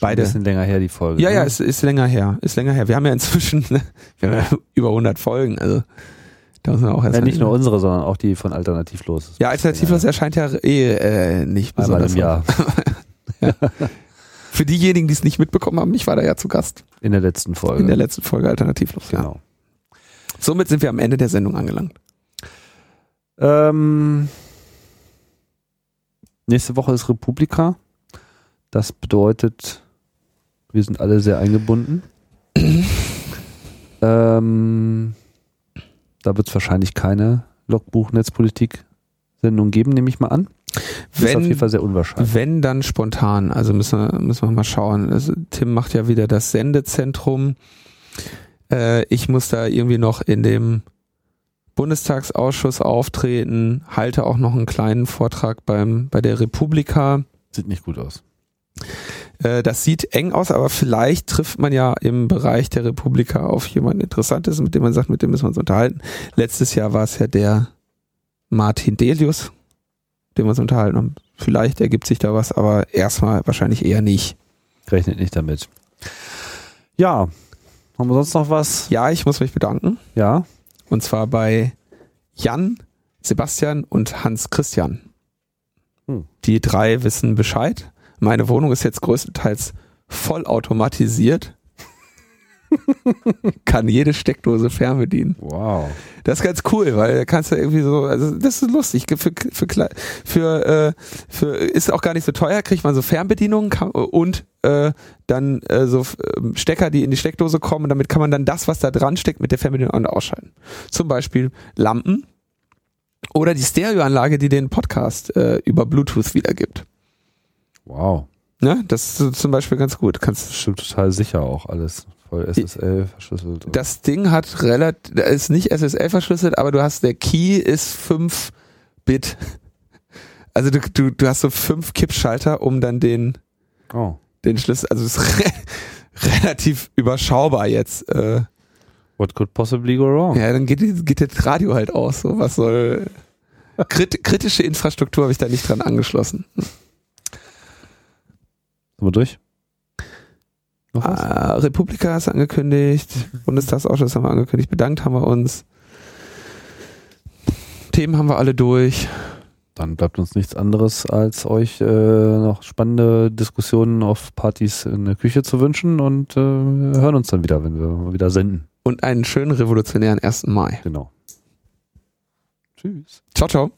Beide. Ein bisschen länger her die Folge. Ja, ne? ja, ist, ist länger her. Ist länger her. Wir haben ja inzwischen ne, (laughs) wir haben ja (laughs) über 100 Folgen. Also da muss man auch erst ja, nicht nur unsere, sondern auch die von Alternativlos. Ja, Alternativlos erscheint ja eh äh, nicht Einmal besonders im Jahr. (laughs) Für diejenigen, die es nicht mitbekommen haben, ich war da ja zu Gast In der letzten Folge. in der letzten Folge Alternativlos. Ja. genau. Somit sind wir am Ende der Sendung angelangt. Ähm, nächste Woche ist Republika. Das bedeutet, wir sind alle sehr eingebunden. (clears throat) ähm, da wird es wahrscheinlich keine Logbuch-Netzpolitik-Sendung geben, nehme ich mal an. Das ist auf jeden Wenn, Fall sehr unwahrscheinlich. wenn dann spontan, also müssen wir, müssen wir mal schauen. Also, Tim macht ja wieder das Sendezentrum. Äh, ich muss da irgendwie noch in dem Bundestagsausschuss auftreten, halte auch noch einen kleinen Vortrag beim, bei der Republika. Sieht nicht gut aus. Äh, das sieht eng aus, aber vielleicht trifft man ja im Bereich der Republika auf jemanden Interessantes, mit dem man sagt, mit dem müssen wir uns unterhalten. Letztes Jahr war es ja der Martin Delius, dem wir uns unterhalten haben. Vielleicht ergibt sich da was, aber erstmal wahrscheinlich eher nicht. Rechnet nicht damit. Ja, haben wir sonst noch was? Ja, ich muss mich bedanken. Ja. Und zwar bei Jan, Sebastian und Hans Christian. Hm. Die drei wissen Bescheid. Meine Wohnung ist jetzt größtenteils vollautomatisiert. Kann jede Steckdose fernbedienen. Wow. Das ist ganz cool, weil da kannst du irgendwie so, also das ist lustig. Für, für, für, für, äh, ist auch gar nicht so teuer, kriegt man so Fernbedienungen kann, und äh, dann äh, so äh, Stecker, die in die Steckdose kommen. Und damit kann man dann das, was da dran steckt, mit der Fernbedienung an- und ausschalten. Zum Beispiel Lampen oder die Stereoanlage, die den Podcast äh, über Bluetooth wiedergibt. Wow. Ne? Das ist zum Beispiel ganz gut. Kannst Bestimmt total sicher auch alles. Voll SSL verschlüsselt. Das Ding hat relativ, ist nicht SSL verschlüsselt, aber du hast, der Key ist 5 Bit. (laughs) Also du, du, du hast so fünf Kippschalter, um dann den, oh. den Schlüssel, also es ist re (laughs) relativ überschaubar jetzt. Äh, What could possibly go wrong? ja, dann geht, geht das Radio halt aus. So, was soll. Krit kritische Infrastruktur habe ich da nicht dran angeschlossen. Sind wir durch? Noch was? Ah, Republika du angekündigt, Bundestagsausschuss haben wir angekündigt, bedankt haben wir uns. Themen haben wir alle durch. Dann bleibt uns nichts anderes, als euch äh, noch spannende Diskussionen auf Partys in der Küche zu wünschen und äh, hören uns dann wieder, wenn wir wieder senden. Und einen schönen revolutionären 1. Mai. Genau. Tschüss. Ciao, ciao.